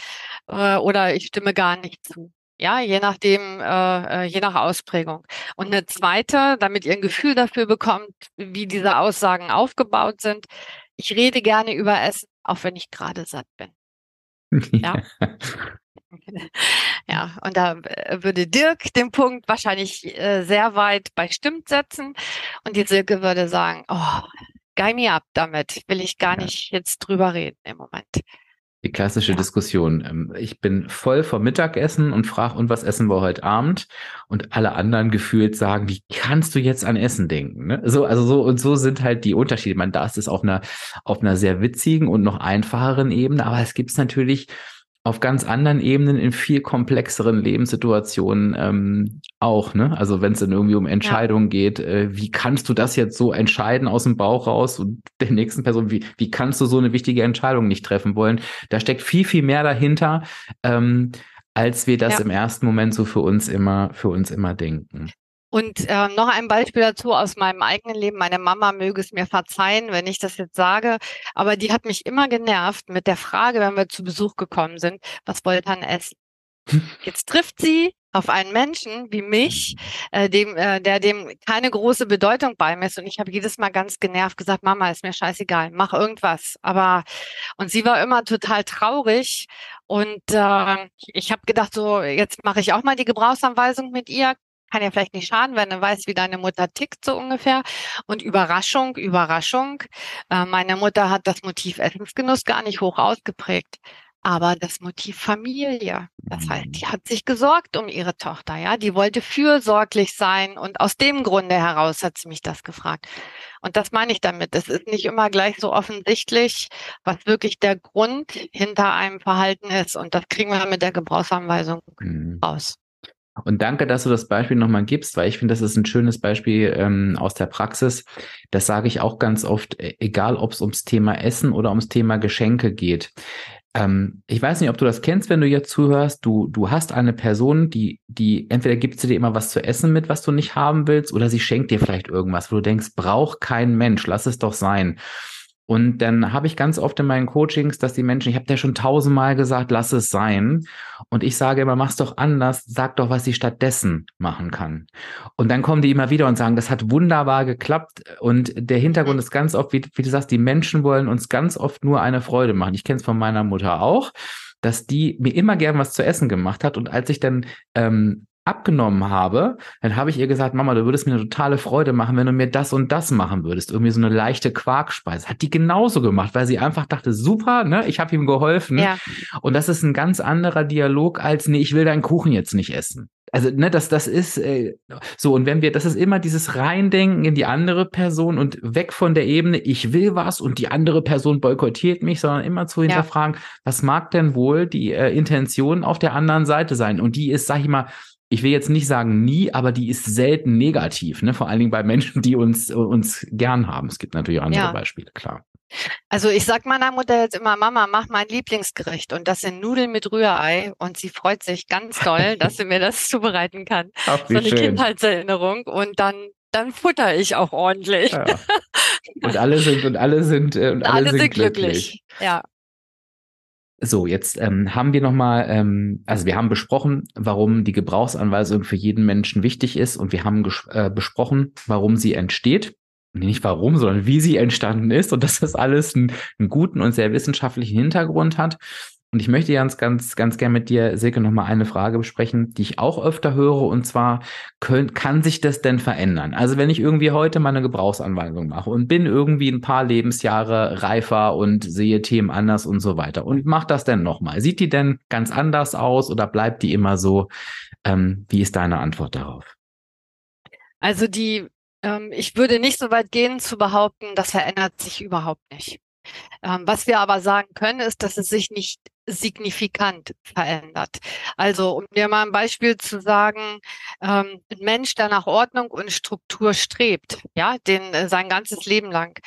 äh, oder ich stimme gar nicht zu. Ja, je nachdem, äh, äh, je nach Ausprägung. Und eine zweite, damit ihr ein Gefühl dafür bekommt, wie diese Aussagen aufgebaut sind. Ich rede gerne über Essen, auch wenn ich gerade satt bin. *laughs* Ja. *laughs* Ja, und da äh, würde Dirk den Punkt wahrscheinlich äh, sehr weit bei stimmt setzen und die Silke würde sagen, oh, geil mir ab damit, will ich gar nicht jetzt drüber reden im Moment. Die klassische ja. Diskussion. Ähm, ich bin voll vom Mittagessen und frage, und was essen wir heute Abend? Und alle anderen gefühlt sagen, wie kannst du jetzt an Essen denken? Ne? So, also so und so sind halt die Unterschiede. Man darf es auf einer, auf einer sehr witzigen und noch einfacheren Ebene, aber es gibt natürlich auf ganz anderen Ebenen in viel komplexeren Lebenssituationen ähm, auch. Ne? Also wenn es dann irgendwie um Entscheidungen ja. geht, äh, wie kannst du das jetzt so entscheiden aus dem Bauch raus und *laughs* der nächsten Person, wie, wie kannst du so eine wichtige Entscheidung nicht treffen wollen? Da steckt viel, viel mehr dahinter, ähm, als wir das ja. im ersten Moment so für uns immer, für uns immer denken. Und äh, noch ein Beispiel dazu aus meinem eigenen Leben. Meine Mama möge es mir verzeihen, wenn ich das jetzt sage, aber die hat mich immer genervt mit der Frage, wenn wir zu Besuch gekommen sind, was wollt ihr essen? Jetzt trifft sie auf einen Menschen wie mich, äh, dem, äh, der dem keine große Bedeutung beimisst. Und ich habe jedes Mal ganz genervt gesagt, Mama, ist mir scheißegal, mach irgendwas. Aber und sie war immer total traurig. Und äh, ich habe gedacht, so jetzt mache ich auch mal die Gebrauchsanweisung mit ihr kann ja vielleicht nicht schaden, wenn du weißt, wie deine Mutter tickt, so ungefähr. Und Überraschung, Überraschung. Äh, meine Mutter hat das Motiv Essensgenuss gar nicht hoch ausgeprägt. Aber das Motiv Familie, das heißt, die hat sich gesorgt um ihre Tochter, ja, die wollte fürsorglich sein und aus dem Grunde heraus hat sie mich das gefragt. Und das meine ich damit. Es ist nicht immer gleich so offensichtlich, was wirklich der Grund hinter einem Verhalten ist. Und das kriegen wir mit der Gebrauchsanweisung mhm. raus. Und danke, dass du das Beispiel nochmal gibst, weil ich finde, das ist ein schönes Beispiel ähm, aus der Praxis. Das sage ich auch ganz oft, e-, egal ob es ums Thema Essen oder ums Thema Geschenke geht. Ähm, ich weiß nicht, ob du das kennst, wenn du jetzt zuhörst. Du, du hast eine Person, die, die entweder gibt sie dir immer was zu essen mit, was du nicht haben willst, oder sie schenkt dir vielleicht irgendwas, wo du denkst, braucht kein Mensch, lass es doch sein. Und dann habe ich ganz oft in meinen Coachings, dass die Menschen, ich habe dir schon tausendmal gesagt, lass es sein. Und ich sage immer, mach's doch anders, sag doch, was sie stattdessen machen kann. Und dann kommen die immer wieder und sagen, das hat wunderbar geklappt. Und der Hintergrund ist ganz oft, wie, wie du sagst, die Menschen wollen uns ganz oft nur eine Freude machen. Ich kenne es von meiner Mutter auch dass die mir immer gern was zu essen gemacht hat. Und als ich dann ähm, abgenommen habe, dann habe ich ihr gesagt, Mama, du würdest mir eine totale Freude machen, wenn du mir das und das machen würdest. Irgendwie so eine leichte Quarkspeise. Hat die genauso gemacht, weil sie einfach dachte, super, ne, ich habe ihm geholfen. Ja. Und das ist ein ganz anderer Dialog als, nee, ich will deinen Kuchen jetzt nicht essen. Also, ne, das, das ist äh, so, und wenn wir, das ist immer dieses Reindenken in die andere Person und weg von der Ebene, ich will was und die andere Person boykottiert mich, sondern immer zu hinterfragen, ja. was mag denn wohl die äh, Intention auf der anderen Seite sein? Und die ist, sag ich mal, ich will jetzt nicht sagen nie, aber die ist selten negativ, ne? Vor allen Dingen bei Menschen, die uns, uns gern haben. Es gibt natürlich andere ja. Beispiele, klar. Also ich sag meiner Mutter jetzt immer, Mama, mach mein Lieblingsgericht und das sind Nudeln mit Rührei und sie freut sich ganz doll, *laughs* dass sie mir das zubereiten kann. Ach, so eine schön. Kindheitserinnerung und dann dann futter ich auch ordentlich. Ja. *laughs* Und alle sind und alle sind äh, und alle, alle sind, sind glücklich. glücklich. Ja. So, jetzt ähm, haben wir nochmal, ähm, also wir haben besprochen, warum die Gebrauchsanweisung für jeden Menschen wichtig ist und wir haben äh, besprochen, warum sie entsteht. Nicht warum, sondern wie sie entstanden ist und dass das alles einen, einen guten und sehr wissenschaftlichen Hintergrund hat. Und ich möchte ganz, ganz, ganz gerne mit dir, Silke, nochmal eine Frage besprechen, die ich auch öfter höre. Und zwar, können, kann sich das denn verändern? Also wenn ich irgendwie heute mal eine Gebrauchsanweisung mache und bin irgendwie ein paar Lebensjahre reifer und sehe Themen anders und so weiter und mach das denn nochmal. Sieht die denn ganz anders aus oder bleibt die immer so? Ähm, wie ist deine Antwort darauf? Also die, ähm, ich würde nicht so weit gehen zu behaupten, das verändert sich überhaupt nicht. Ähm, was wir aber sagen können, ist, dass es sich nicht signifikant verändert. Also um dir mal ein Beispiel zu sagen, ähm, ein Mensch, der nach Ordnung und Struktur strebt, ja, den äh, sein ganzes Leben lang,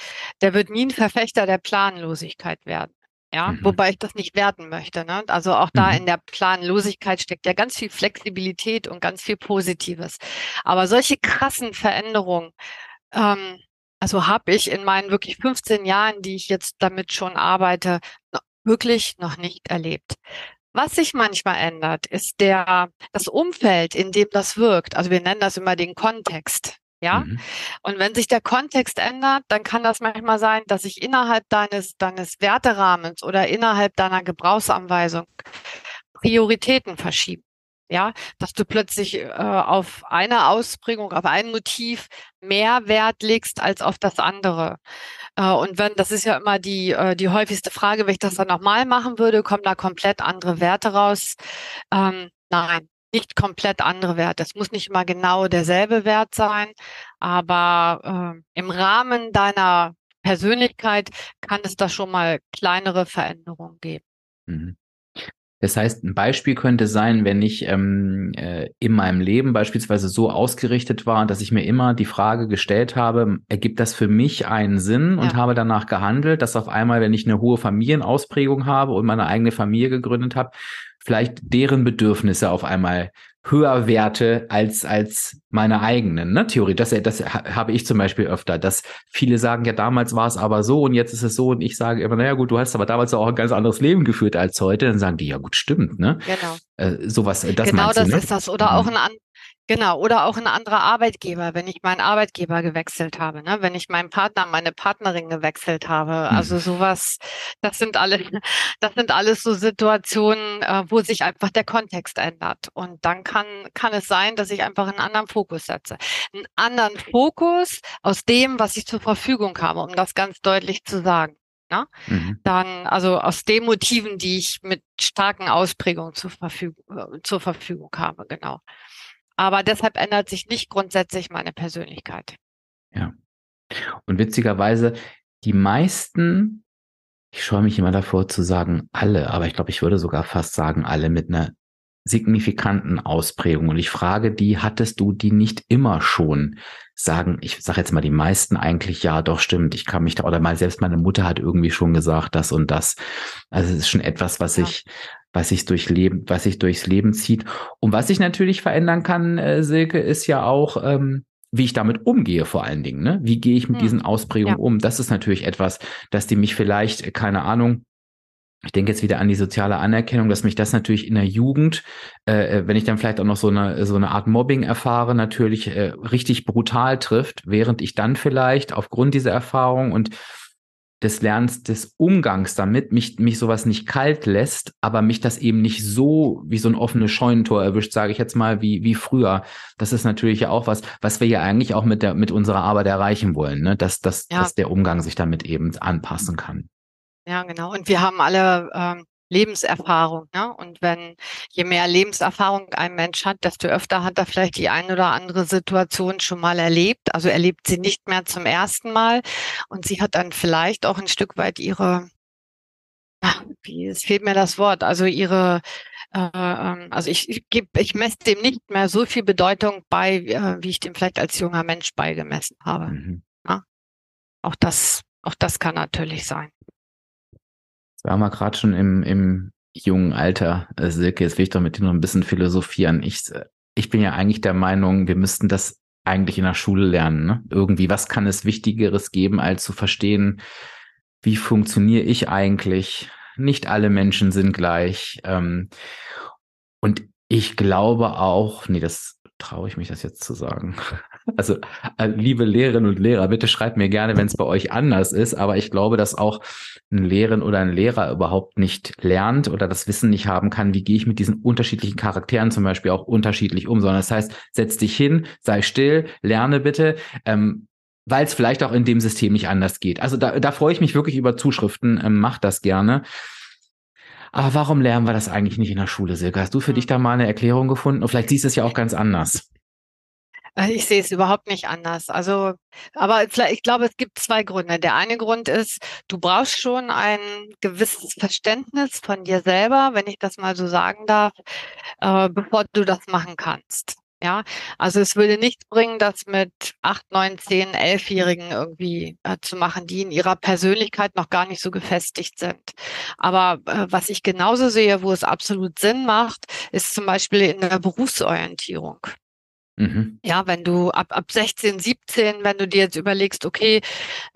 der wird nie ein Verfechter der Planlosigkeit werden. Ja, mhm. wobei ich das nicht werten möchte. Ne? Also auch da mhm. in der Planlosigkeit steckt ja ganz viel Flexibilität und ganz viel Positives. Aber solche krassen Veränderungen, ähm, also habe ich in meinen wirklich 15 Jahren, die ich jetzt damit schon arbeite, wirklich noch nicht erlebt. Was sich manchmal ändert, ist der, das Umfeld, in dem das wirkt. Also wir nennen das immer den Kontext. Ja. Mhm. Und wenn sich der Kontext ändert, dann kann das manchmal sein, dass sich innerhalb deines, deines Werterahmens oder innerhalb deiner Gebrauchsanweisung Prioritäten verschieben. Ja, dass du plötzlich äh, auf eine Ausprägung, auf ein Motiv mehr Wert legst als auf das andere. Äh, und wenn, das ist ja immer die, äh, die häufigste Frage, wenn ich das dann nochmal machen würde, kommen da komplett andere Werte raus. Ähm, nein, nicht komplett andere Werte. Es muss nicht immer genau derselbe Wert sein, aber äh, im Rahmen deiner Persönlichkeit kann es da schon mal kleinere Veränderungen geben. Mhm. Das heißt, ein Beispiel könnte sein, wenn ich ähm, äh, in meinem Leben beispielsweise so ausgerichtet war, dass ich mir immer die Frage gestellt habe, ergibt das für mich einen Sinn und ja. habe danach gehandelt, dass auf einmal, wenn ich eine hohe Familienausprägung habe und meine eigene Familie gegründet habe, vielleicht deren Bedürfnisse auf einmal höher werte als, als meine eigenen, ne? Theorie. Das, das habe ich zum Beispiel öfter, dass viele sagen, ja, damals war es aber so und jetzt ist es so und ich sage immer, naja gut, du hast aber damals auch ein ganz anderes Leben geführt als heute. Dann sagen die, ja gut, stimmt, ne? Genau. Äh, sowas, das genau das du, ne? ist das. Oder mhm. auch ein, Genau, oder auch ein anderer Arbeitgeber, wenn ich meinen Arbeitgeber gewechselt habe, ne? wenn ich meinen Partner, meine Partnerin gewechselt habe. Also mhm. sowas, das sind alle, *laughs* das sind alles so Situationen, äh, wo sich einfach der Kontext ändert. Und dann kann, kann es sein, dass ich einfach einen anderen Fokus setze. Einen anderen Fokus aus dem, was ich zur Verfügung habe, um das ganz deutlich zu sagen. Ne? Mhm. Dann, also aus den Motiven, die ich mit starken Ausprägungen zur Verfügung, äh, zur Verfügung habe, genau. Aber deshalb ändert sich nicht grundsätzlich meine Persönlichkeit. Ja. Und witzigerweise, die meisten, ich scheue mich immer davor zu sagen alle, aber ich glaube, ich würde sogar fast sagen alle mit einer signifikanten Ausprägung. Und ich frage die, hattest du die nicht immer schon? Sagen, ich sage jetzt mal die meisten eigentlich, ja, doch stimmt, ich kann mich da, oder mal selbst meine Mutter hat irgendwie schon gesagt, das und das. Also es ist schon etwas, was ja. ich, was sich durch Leben, was sich durchs Leben zieht. Und was sich natürlich verändern kann, äh, Silke, ist ja auch, ähm, wie ich damit umgehe vor allen Dingen. Ne? Wie gehe ich mit hm. diesen Ausprägungen ja. um? Das ist natürlich etwas, dass die mich vielleicht, keine Ahnung, ich denke jetzt wieder an die soziale Anerkennung, dass mich das natürlich in der Jugend, äh, äh, wenn ich dann vielleicht auch noch so eine so eine Art Mobbing erfahre, natürlich äh, richtig brutal trifft, während ich dann vielleicht aufgrund dieser Erfahrung und des Lernens des Umgangs damit mich, mich sowas nicht kalt lässt, aber mich das eben nicht so wie so ein offenes Scheunentor erwischt, sage ich jetzt mal, wie, wie früher. Das ist natürlich ja auch was, was wir ja eigentlich auch mit der, mit unserer Arbeit erreichen wollen, ne? dass, dass, ja. dass der Umgang sich damit eben anpassen kann. Ja, genau. Und wir haben alle ähm, Lebenserfahrung. Ne? Und wenn je mehr Lebenserfahrung ein Mensch hat, desto öfter hat er vielleicht die ein oder andere Situation schon mal erlebt. Also erlebt sie nicht mehr zum ersten Mal. Und sie hat dann vielleicht auch ein Stück weit ihre, ach, wie, es fehlt mir das Wort, also ihre äh, ähm, also ich, ich, geb, ich messe dem nicht mehr so viel Bedeutung bei, äh, wie ich dem vielleicht als junger Mensch beigemessen habe. Mhm. Ja? Auch das, auch das kann natürlich sein. Wir haben ja gerade schon im, im jungen Alter, äh, Silke, jetzt will ich doch mit dir noch ein bisschen philosophieren. Ich, äh, ich bin ja eigentlich der Meinung, wir müssten das eigentlich in der Schule lernen. Ne? Irgendwie, was kann es Wichtigeres geben, als zu verstehen, wie funktioniere ich eigentlich? Nicht alle Menschen sind gleich. Ähm, und ich glaube auch, nee, das traue ich mich das jetzt zu sagen. Also, äh, liebe Lehrerinnen und Lehrer, bitte schreibt mir gerne, wenn es bei euch anders ist. Aber ich glaube, dass auch ein Lehrerin oder ein Lehrer überhaupt nicht lernt oder das Wissen nicht haben kann, wie gehe ich mit diesen unterschiedlichen Charakteren zum Beispiel auch unterschiedlich um, sondern das heißt, setz dich hin, sei still, lerne bitte. Ähm, weil es vielleicht auch in dem System nicht anders geht. Also da, da freue ich mich wirklich über Zuschriften, ähm, macht das gerne. Aber warum lernen wir das eigentlich nicht in der Schule, Silke? Hast du für dich da mal eine Erklärung gefunden? Und vielleicht siehst du es ja auch ganz anders. Äh, ich sehe es überhaupt nicht anders. Also, aber ich glaube, es gibt zwei Gründe. Der eine Grund ist, du brauchst schon ein gewisses Verständnis von dir selber, wenn ich das mal so sagen darf, äh, bevor du das machen kannst. Ja, also es würde nichts bringen, das mit acht, neun, zehn, elfjährigen irgendwie äh, zu machen, die in ihrer Persönlichkeit noch gar nicht so gefestigt sind. Aber äh, was ich genauso sehe, wo es absolut Sinn macht, ist zum Beispiel in der Berufsorientierung. Mhm. Ja, wenn du ab, ab 16, 17, wenn du dir jetzt überlegst, okay,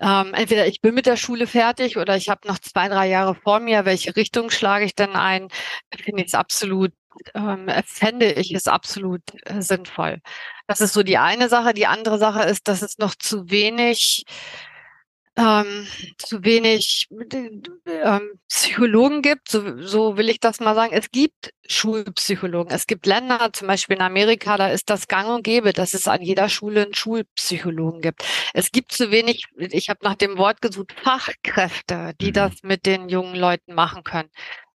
ähm, entweder ich bin mit der Schule fertig oder ich habe noch zwei, drei Jahre vor mir, welche Richtung schlage ich denn ein, finde ich es absolut, ähm, fände ich es absolut äh, sinnvoll. Das ist so die eine Sache. Die andere Sache ist, dass es noch zu wenig ähm, zu wenig ähm, Psychologen gibt, so, so will ich das mal sagen. Es gibt Schulpsychologen. Es gibt Länder, zum Beispiel in Amerika, da ist das gang und gäbe, dass es an jeder Schule einen Schulpsychologen gibt. Es gibt zu wenig, ich habe nach dem Wort gesucht, Fachkräfte, die mhm. das mit den jungen Leuten machen können.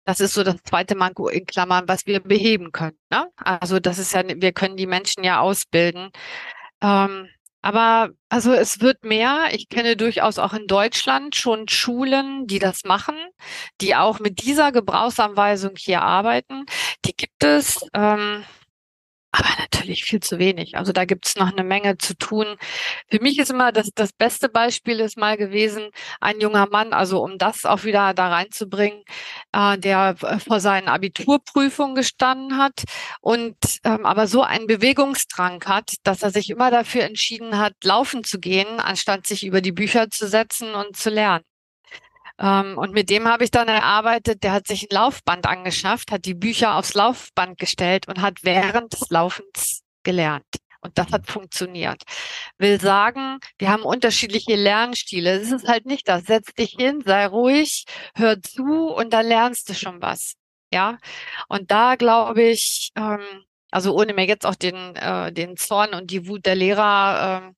Das ist so das zweite Manko in Klammern, was wir beheben können. Ne? Also das ist ja, wir können die Menschen ja ausbilden. Ähm, aber also es wird mehr. Ich kenne durchaus auch in Deutschland schon Schulen, die das machen, die auch mit dieser Gebrauchsanweisung hier arbeiten. Die gibt es. Ähm, aber natürlich viel zu wenig. Also da gibt es noch eine Menge zu tun. Für mich ist immer das, das beste Beispiel ist mal gewesen, ein junger Mann, also um das auch wieder da reinzubringen, äh, der vor seinen Abiturprüfungen gestanden hat und ähm, aber so einen Bewegungsdrang hat, dass er sich immer dafür entschieden hat, laufen zu gehen, anstatt sich über die Bücher zu setzen und zu lernen. Ähm, und mit dem habe ich dann erarbeitet, der hat sich ein Laufband angeschafft, hat die Bücher aufs Laufband gestellt und hat während des Laufens gelernt. Und das hat funktioniert. Will sagen, wir haben unterschiedliche Lernstile. Es ist halt nicht das. Setz dich hin, sei ruhig, hör zu und dann lernst du schon was. Ja. Und da glaube ich, ähm, also ohne mir jetzt auch den, äh, den Zorn und die Wut der Lehrer ähm, äh,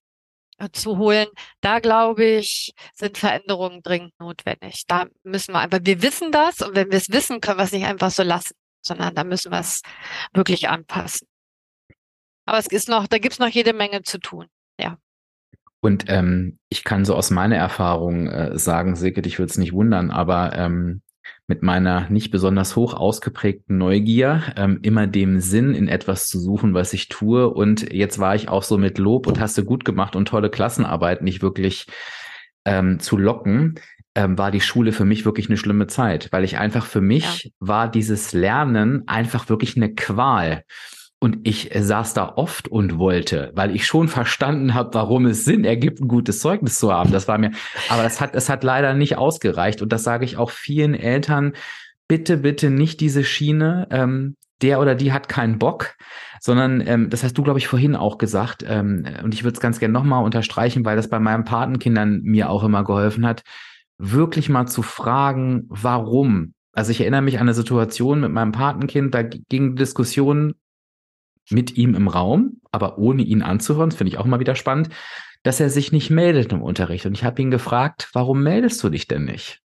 zu holen. Da glaube ich, sind Veränderungen dringend notwendig. Da müssen wir einfach, wir wissen das und wenn wir es wissen, können wir es nicht einfach so lassen, sondern da müssen wir es wirklich anpassen. Aber es ist noch, da gibt es noch jede Menge zu tun. Ja. Und ähm, ich kann so aus meiner Erfahrung äh, sagen, Silke, dich würde es nicht wundern, aber ähm, mit meiner nicht besonders hoch ausgeprägten Neugier, ähm, immer dem Sinn in etwas zu suchen, was ich tue. Und jetzt war ich auch so mit Lob und hast du gut gemacht und tolle Klassenarbeit nicht wirklich ähm, zu locken, ähm, war die Schule für mich wirklich eine schlimme Zeit, weil ich einfach für mich ja. war dieses Lernen einfach wirklich eine Qual. Und ich saß da oft und wollte, weil ich schon verstanden habe, warum es Sinn ergibt, ein gutes Zeugnis zu haben. Das war mir, aber es hat, es hat leider nicht ausgereicht. Und das sage ich auch vielen Eltern. Bitte, bitte nicht diese Schiene. Ähm, der oder die hat keinen Bock, sondern ähm, das hast du, glaube ich, vorhin auch gesagt. Ähm, und ich würde es ganz gerne nochmal unterstreichen, weil das bei meinen Patenkindern mir auch immer geholfen hat, wirklich mal zu fragen, warum. Also ich erinnere mich an eine Situation mit meinem Patenkind, da ging Diskussion mit ihm im Raum, aber ohne ihn anzuhören, das finde ich auch mal wieder spannend, dass er sich nicht meldet im Unterricht. Und ich habe ihn gefragt, warum meldest du dich denn nicht?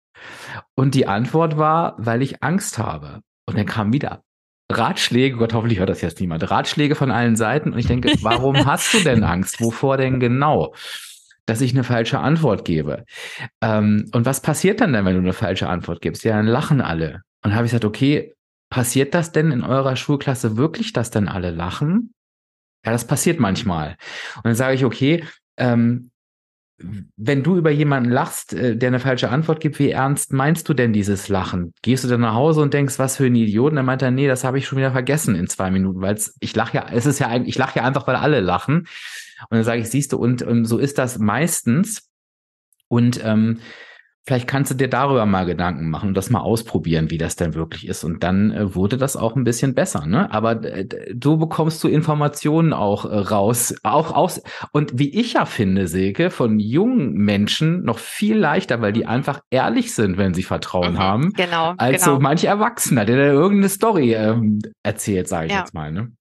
Und die Antwort war, weil ich Angst habe. Und dann kam wieder Ratschläge, Gott hoffentlich hört das jetzt niemand, Ratschläge von allen Seiten. Und ich denke, *laughs* warum hast du denn Angst? Wovor denn genau? Dass ich eine falsche Antwort gebe. Ähm, und was passiert dann denn, wenn du eine falsche Antwort gibst? Ja, dann lachen alle. Und habe ich gesagt, okay, Passiert das denn in eurer Schulklasse wirklich, dass dann alle lachen? Ja, das passiert manchmal. Und dann sage ich, okay, ähm, wenn du über jemanden lachst, äh, der eine falsche Antwort gibt, wie ernst meinst du denn dieses Lachen? Gehst du dann nach Hause und denkst, was für ein Idiot? Und dann meint er, nee, das habe ich schon wieder vergessen in zwei Minuten, weil ich lache ja, es ist ja ich lache ja einfach, weil alle lachen. Und dann sage ich, siehst du, und ähm, so ist das meistens. Und ähm, Vielleicht kannst du dir darüber mal Gedanken machen und das mal ausprobieren, wie das denn wirklich ist. Und dann äh, wurde das auch ein bisschen besser. Ne? Aber äh, so bekommst du Informationen auch äh, raus, auch aus. Und wie ich ja finde, Silke, von jungen Menschen noch viel leichter, weil die mhm. einfach ehrlich sind, wenn sie Vertrauen mhm, haben, genau, als genau. so manche Erwachsener, der da irgendeine Story ähm, erzählt, sage ich ja. jetzt mal. Ne?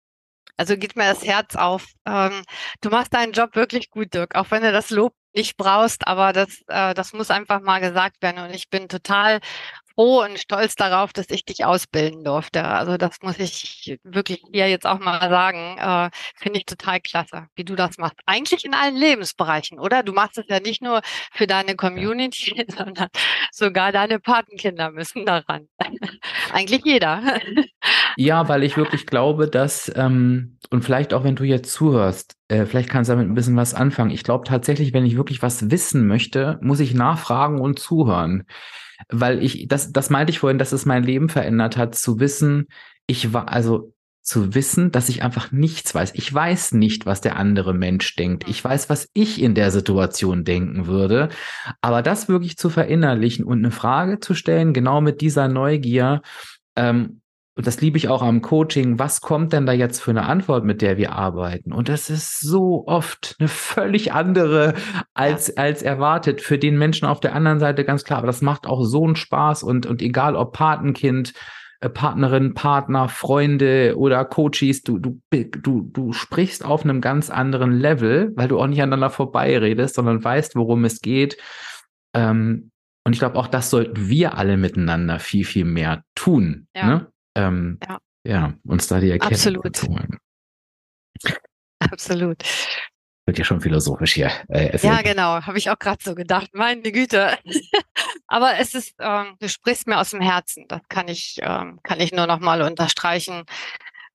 Also geht mir das Herz auf. Ähm, du machst deinen Job wirklich gut, Dirk, auch wenn du das Lob nicht brauchst, aber das, äh, das muss einfach mal gesagt werden. Und ich bin total froh und stolz darauf, dass ich dich ausbilden durfte. Also das muss ich wirklich hier jetzt auch mal sagen. Äh, Finde ich total klasse, wie du das machst. Eigentlich in allen Lebensbereichen, oder? Du machst es ja nicht nur für deine Community, *laughs* sondern sogar deine Patenkinder müssen daran. *laughs* Eigentlich jeder. Ja, *laughs* weil ich wirklich glaube, dass, ähm, und vielleicht auch wenn du jetzt zuhörst, äh, vielleicht kannst du damit ein bisschen was anfangen. Ich glaube tatsächlich, wenn ich wirklich was wissen möchte, muss ich nachfragen und zuhören weil ich, das, das meinte ich vorhin, dass es mein Leben verändert hat, zu wissen, ich war, also zu wissen, dass ich einfach nichts weiß. Ich weiß nicht, was der andere Mensch denkt. Ich weiß, was ich in der Situation denken würde. Aber das wirklich zu verinnerlichen und eine Frage zu stellen, genau mit dieser Neugier, ähm, und das liebe ich auch am Coaching, was kommt denn da jetzt für eine Antwort, mit der wir arbeiten? Und das ist so oft eine völlig andere als, als erwartet für den Menschen auf der anderen Seite, ganz klar. Aber das macht auch so einen Spaß und, und egal ob Patenkind, äh, Partnerin, Partner, Freunde oder Coaches, du, du, du, du sprichst auf einem ganz anderen Level, weil du auch nicht aneinander vorbeiredest, sondern weißt, worum es geht. Ähm, und ich glaube, auch das sollten wir alle miteinander viel, viel mehr tun. Ja. Ne? Ähm, ja. ja. uns da die Erkenntnis Absolut. zu holen. *laughs* Absolut. Wird ja schon philosophisch hier. Äh, ja, genau, habe ich auch gerade so gedacht. Meine Güte. *laughs* Aber es ist, ähm, du sprichst mir aus dem Herzen. Das kann ich, ähm, kann ich nur noch mal unterstreichen.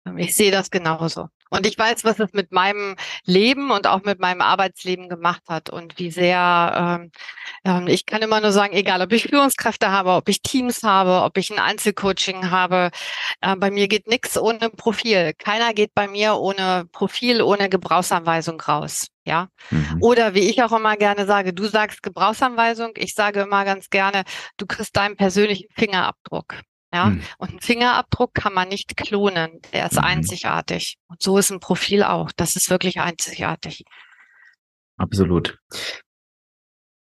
Ähm, ich sehe das genauso. Und ich weiß, was es mit meinem Leben und auch mit meinem Arbeitsleben gemacht hat und wie sehr, ähm, ähm, ich kann immer nur sagen, egal ob ich Führungskräfte habe, ob ich Teams habe, ob ich ein Einzelcoaching habe, äh, bei mir geht nichts ohne Profil. Keiner geht bei mir ohne Profil, ohne Gebrauchsanweisung raus. Ja. Mhm. Oder wie ich auch immer gerne sage, du sagst Gebrauchsanweisung, ich sage immer ganz gerne, du kriegst deinen persönlichen Fingerabdruck. Ja, hm. und einen Fingerabdruck kann man nicht klonen. Der ist mhm. einzigartig. Und so ist ein Profil auch. Das ist wirklich einzigartig. Absolut.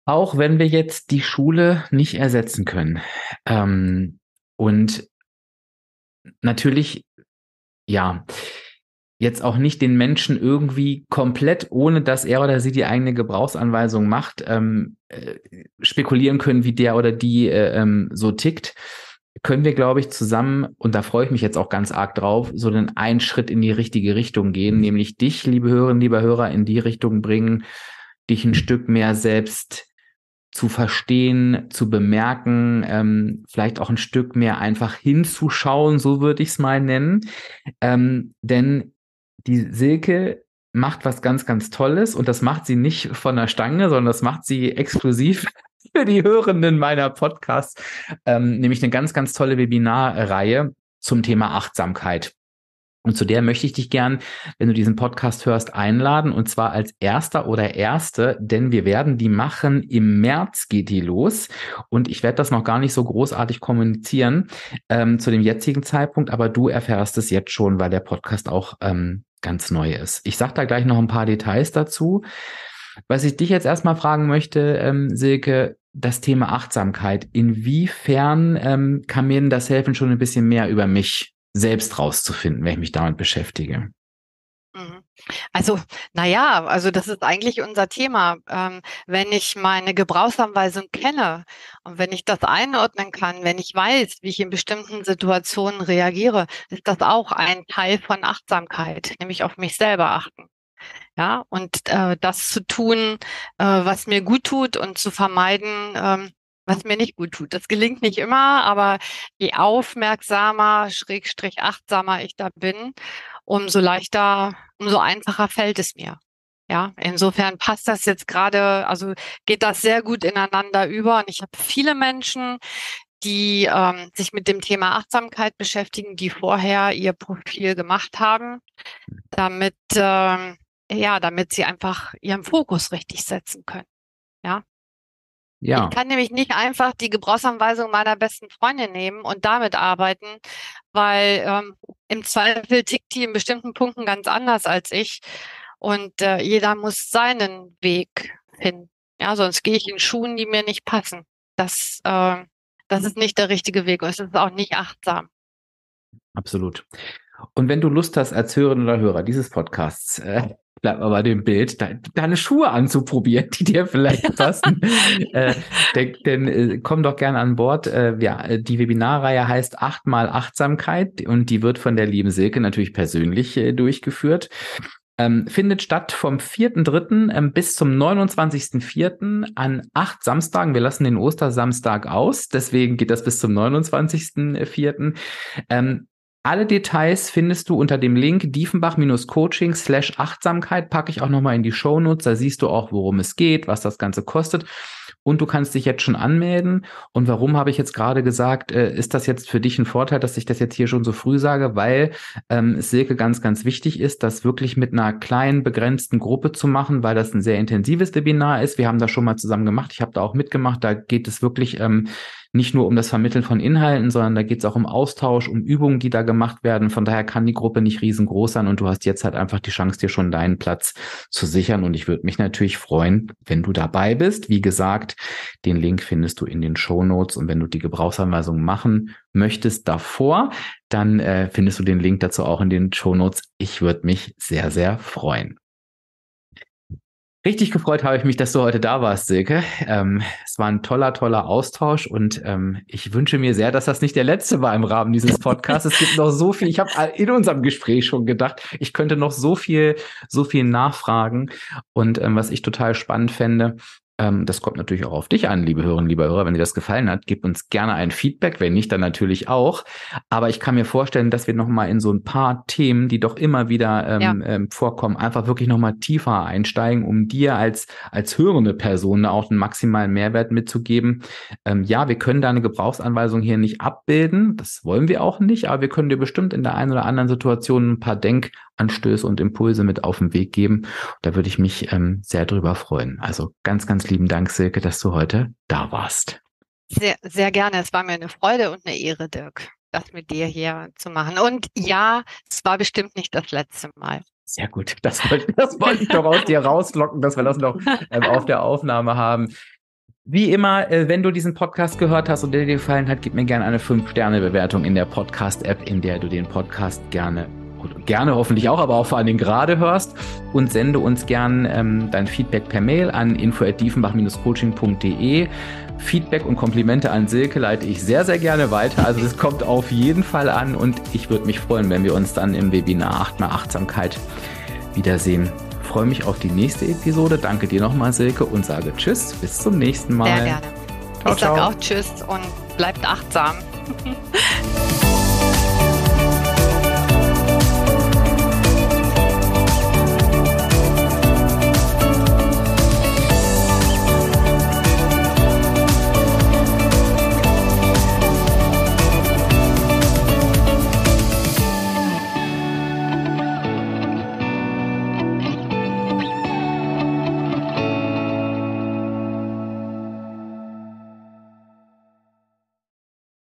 Auch wenn wir jetzt die Schule nicht ersetzen können. Ähm, und natürlich, ja, jetzt auch nicht den Menschen irgendwie komplett, ohne dass er oder sie die eigene Gebrauchsanweisung macht, ähm, äh, spekulieren können, wie der oder die äh, ähm, so tickt können wir, glaube ich, zusammen, und da freue ich mich jetzt auch ganz arg drauf, so einen einen Schritt in die richtige Richtung gehen, mhm. nämlich dich, liebe Hörerinnen, lieber Hörer, in die Richtung bringen, dich ein Stück mehr selbst zu verstehen, zu bemerken, ähm, vielleicht auch ein Stück mehr einfach hinzuschauen, so würde ich es mal nennen. Ähm, denn die Silke macht was ganz, ganz Tolles und das macht sie nicht von der Stange, sondern das macht sie exklusiv für die Hörenden meiner Podcasts, ähm, nämlich eine ganz, ganz tolle Webinarreihe zum Thema Achtsamkeit. Und zu der möchte ich dich gern, wenn du diesen Podcast hörst, einladen und zwar als erster oder erste, denn wir werden die machen. Im März geht die los und ich werde das noch gar nicht so großartig kommunizieren ähm, zu dem jetzigen Zeitpunkt, aber du erfährst es jetzt schon, weil der Podcast auch ähm, ganz neu ist. Ich sage da gleich noch ein paar Details dazu. Was ich dich jetzt erstmal fragen möchte, ähm, Silke, das Thema Achtsamkeit. Inwiefern ähm, kann mir denn das helfen, schon ein bisschen mehr über mich selbst rauszufinden, wenn ich mich damit beschäftige? Mhm. Also, naja, also das ist eigentlich unser Thema. Ähm, wenn ich meine Gebrauchsanweisung kenne und wenn ich das einordnen kann, wenn ich weiß, wie ich in bestimmten Situationen reagiere, ist das auch ein Teil von Achtsamkeit, nämlich auf mich selber achten. Ja, und äh, das zu tun, äh, was mir gut tut und zu vermeiden, ähm, was mir nicht gut tut. Das gelingt nicht immer, aber je aufmerksamer, schrägstrich achtsamer ich da bin, umso leichter, umso einfacher fällt es mir. Ja, insofern passt das jetzt gerade, also geht das sehr gut ineinander über. Und ich habe viele Menschen, die ähm, sich mit dem Thema Achtsamkeit beschäftigen, die vorher ihr Profil gemacht haben, damit ähm, ja, damit sie einfach ihren Fokus richtig setzen können. Ja. Ja. Ich kann nämlich nicht einfach die Gebrauchsanweisung meiner besten Freundin nehmen und damit arbeiten, weil ähm, im Zweifel tickt die in bestimmten Punkten ganz anders als ich. Und äh, jeder muss seinen Weg finden. Ja, sonst gehe ich in Schuhen, die mir nicht passen. Das, äh, das ist nicht der richtige Weg und es ist auch nicht achtsam. Absolut. Und wenn du Lust hast, als Hörerin oder Hörer dieses Podcasts, äh, bleib mal bei dem Bild, de deine Schuhe anzuprobieren, die dir vielleicht *laughs* passen. äh, denn, denn äh, komm doch gerne an Bord. Äh, ja, äh, die Webinarreihe heißt achtmal Achtsamkeit und die wird von der lieben Silke natürlich persönlich äh, durchgeführt. Ähm, findet statt vom 4.3. Ähm, bis zum 29.4. an acht Samstagen. Wir lassen den Ostersamstag aus, deswegen geht das bis zum 29.4. Ähm, alle Details findest du unter dem Link diefenbach-coaching slash Achtsamkeit. Packe ich auch nochmal in die Shownotes. Da siehst du auch, worum es geht, was das Ganze kostet. Und du kannst dich jetzt schon anmelden. Und warum habe ich jetzt gerade gesagt, äh, ist das jetzt für dich ein Vorteil, dass ich das jetzt hier schon so früh sage? Weil ähm, es Silke ganz, ganz wichtig ist, das wirklich mit einer kleinen, begrenzten Gruppe zu machen, weil das ein sehr intensives Webinar ist. Wir haben das schon mal zusammen gemacht. Ich habe da auch mitgemacht. Da geht es wirklich ähm, nicht nur um das Vermitteln von Inhalten, sondern da geht es auch um Austausch, um Übungen, die da gemacht werden. Von daher kann die Gruppe nicht riesengroß sein und du hast jetzt halt einfach die Chance, dir schon deinen Platz zu sichern. Und ich würde mich natürlich freuen, wenn du dabei bist. Wie gesagt, den Link findest du in den Show Notes und wenn du die Gebrauchsanweisung machen möchtest davor, dann äh, findest du den Link dazu auch in den Show Notes. Ich würde mich sehr, sehr freuen. Richtig gefreut habe ich mich, dass du heute da warst, Silke. Ähm, es war ein toller, toller Austausch und ähm, ich wünsche mir sehr, dass das nicht der letzte war im Rahmen dieses Podcasts. es gibt noch so viel. Ich habe in unserem Gespräch schon gedacht, ich könnte noch so viel, so viel nachfragen. Und ähm, was ich total spannend fände, ähm, das kommt natürlich auch auf dich an, liebe Hörerinnen, lieber Hörer. Wenn dir das gefallen hat, gib uns gerne ein Feedback. Wenn nicht, dann natürlich auch. Aber ich kann mir vorstellen, dass wir nochmal in so ein paar Themen, die doch immer wieder ähm, ja. ähm, vorkommen, einfach wirklich nochmal tiefer einsteigen, um dir als, als hörende Person auch einen maximalen Mehrwert mitzugeben. Ähm, ja, wir können deine Gebrauchsanweisung hier nicht abbilden. Das wollen wir auch nicht, aber wir können dir bestimmt in der einen oder anderen Situation ein paar Denk- Anstöße und Impulse mit auf den Weg geben. Da würde ich mich ähm, sehr drüber freuen. Also ganz, ganz lieben Dank, Silke, dass du heute da warst. Sehr, sehr gerne. Es war mir eine Freude und eine Ehre, Dirk, das mit dir hier zu machen. Und ja, es war bestimmt nicht das letzte Mal. Sehr gut. Das wollte, das wollte ich doch aus dir rauslocken, dass wir das noch ähm, auf der Aufnahme haben. Wie immer, äh, wenn du diesen Podcast gehört hast und der dir gefallen hat, gib mir gerne eine 5-Sterne-Bewertung in der Podcast-App, in der du den Podcast gerne gerne hoffentlich auch, aber auch vor allen Dingen gerade hörst und sende uns gern ähm, dein Feedback per Mail an info@diefenbach-coaching.de. Feedback und Komplimente an Silke leite ich sehr, sehr gerne weiter. Also das kommt auf jeden Fall an und ich würde mich freuen, wenn wir uns dann im Webinar 8 mal Achtsamkeit wiedersehen. Ich freue mich auf die nächste Episode. Danke dir nochmal, Silke, und sage Tschüss. Bis zum nächsten Mal. Sehr gerne. Ciao, ich sage auch Tschüss und bleibt achtsam. *laughs*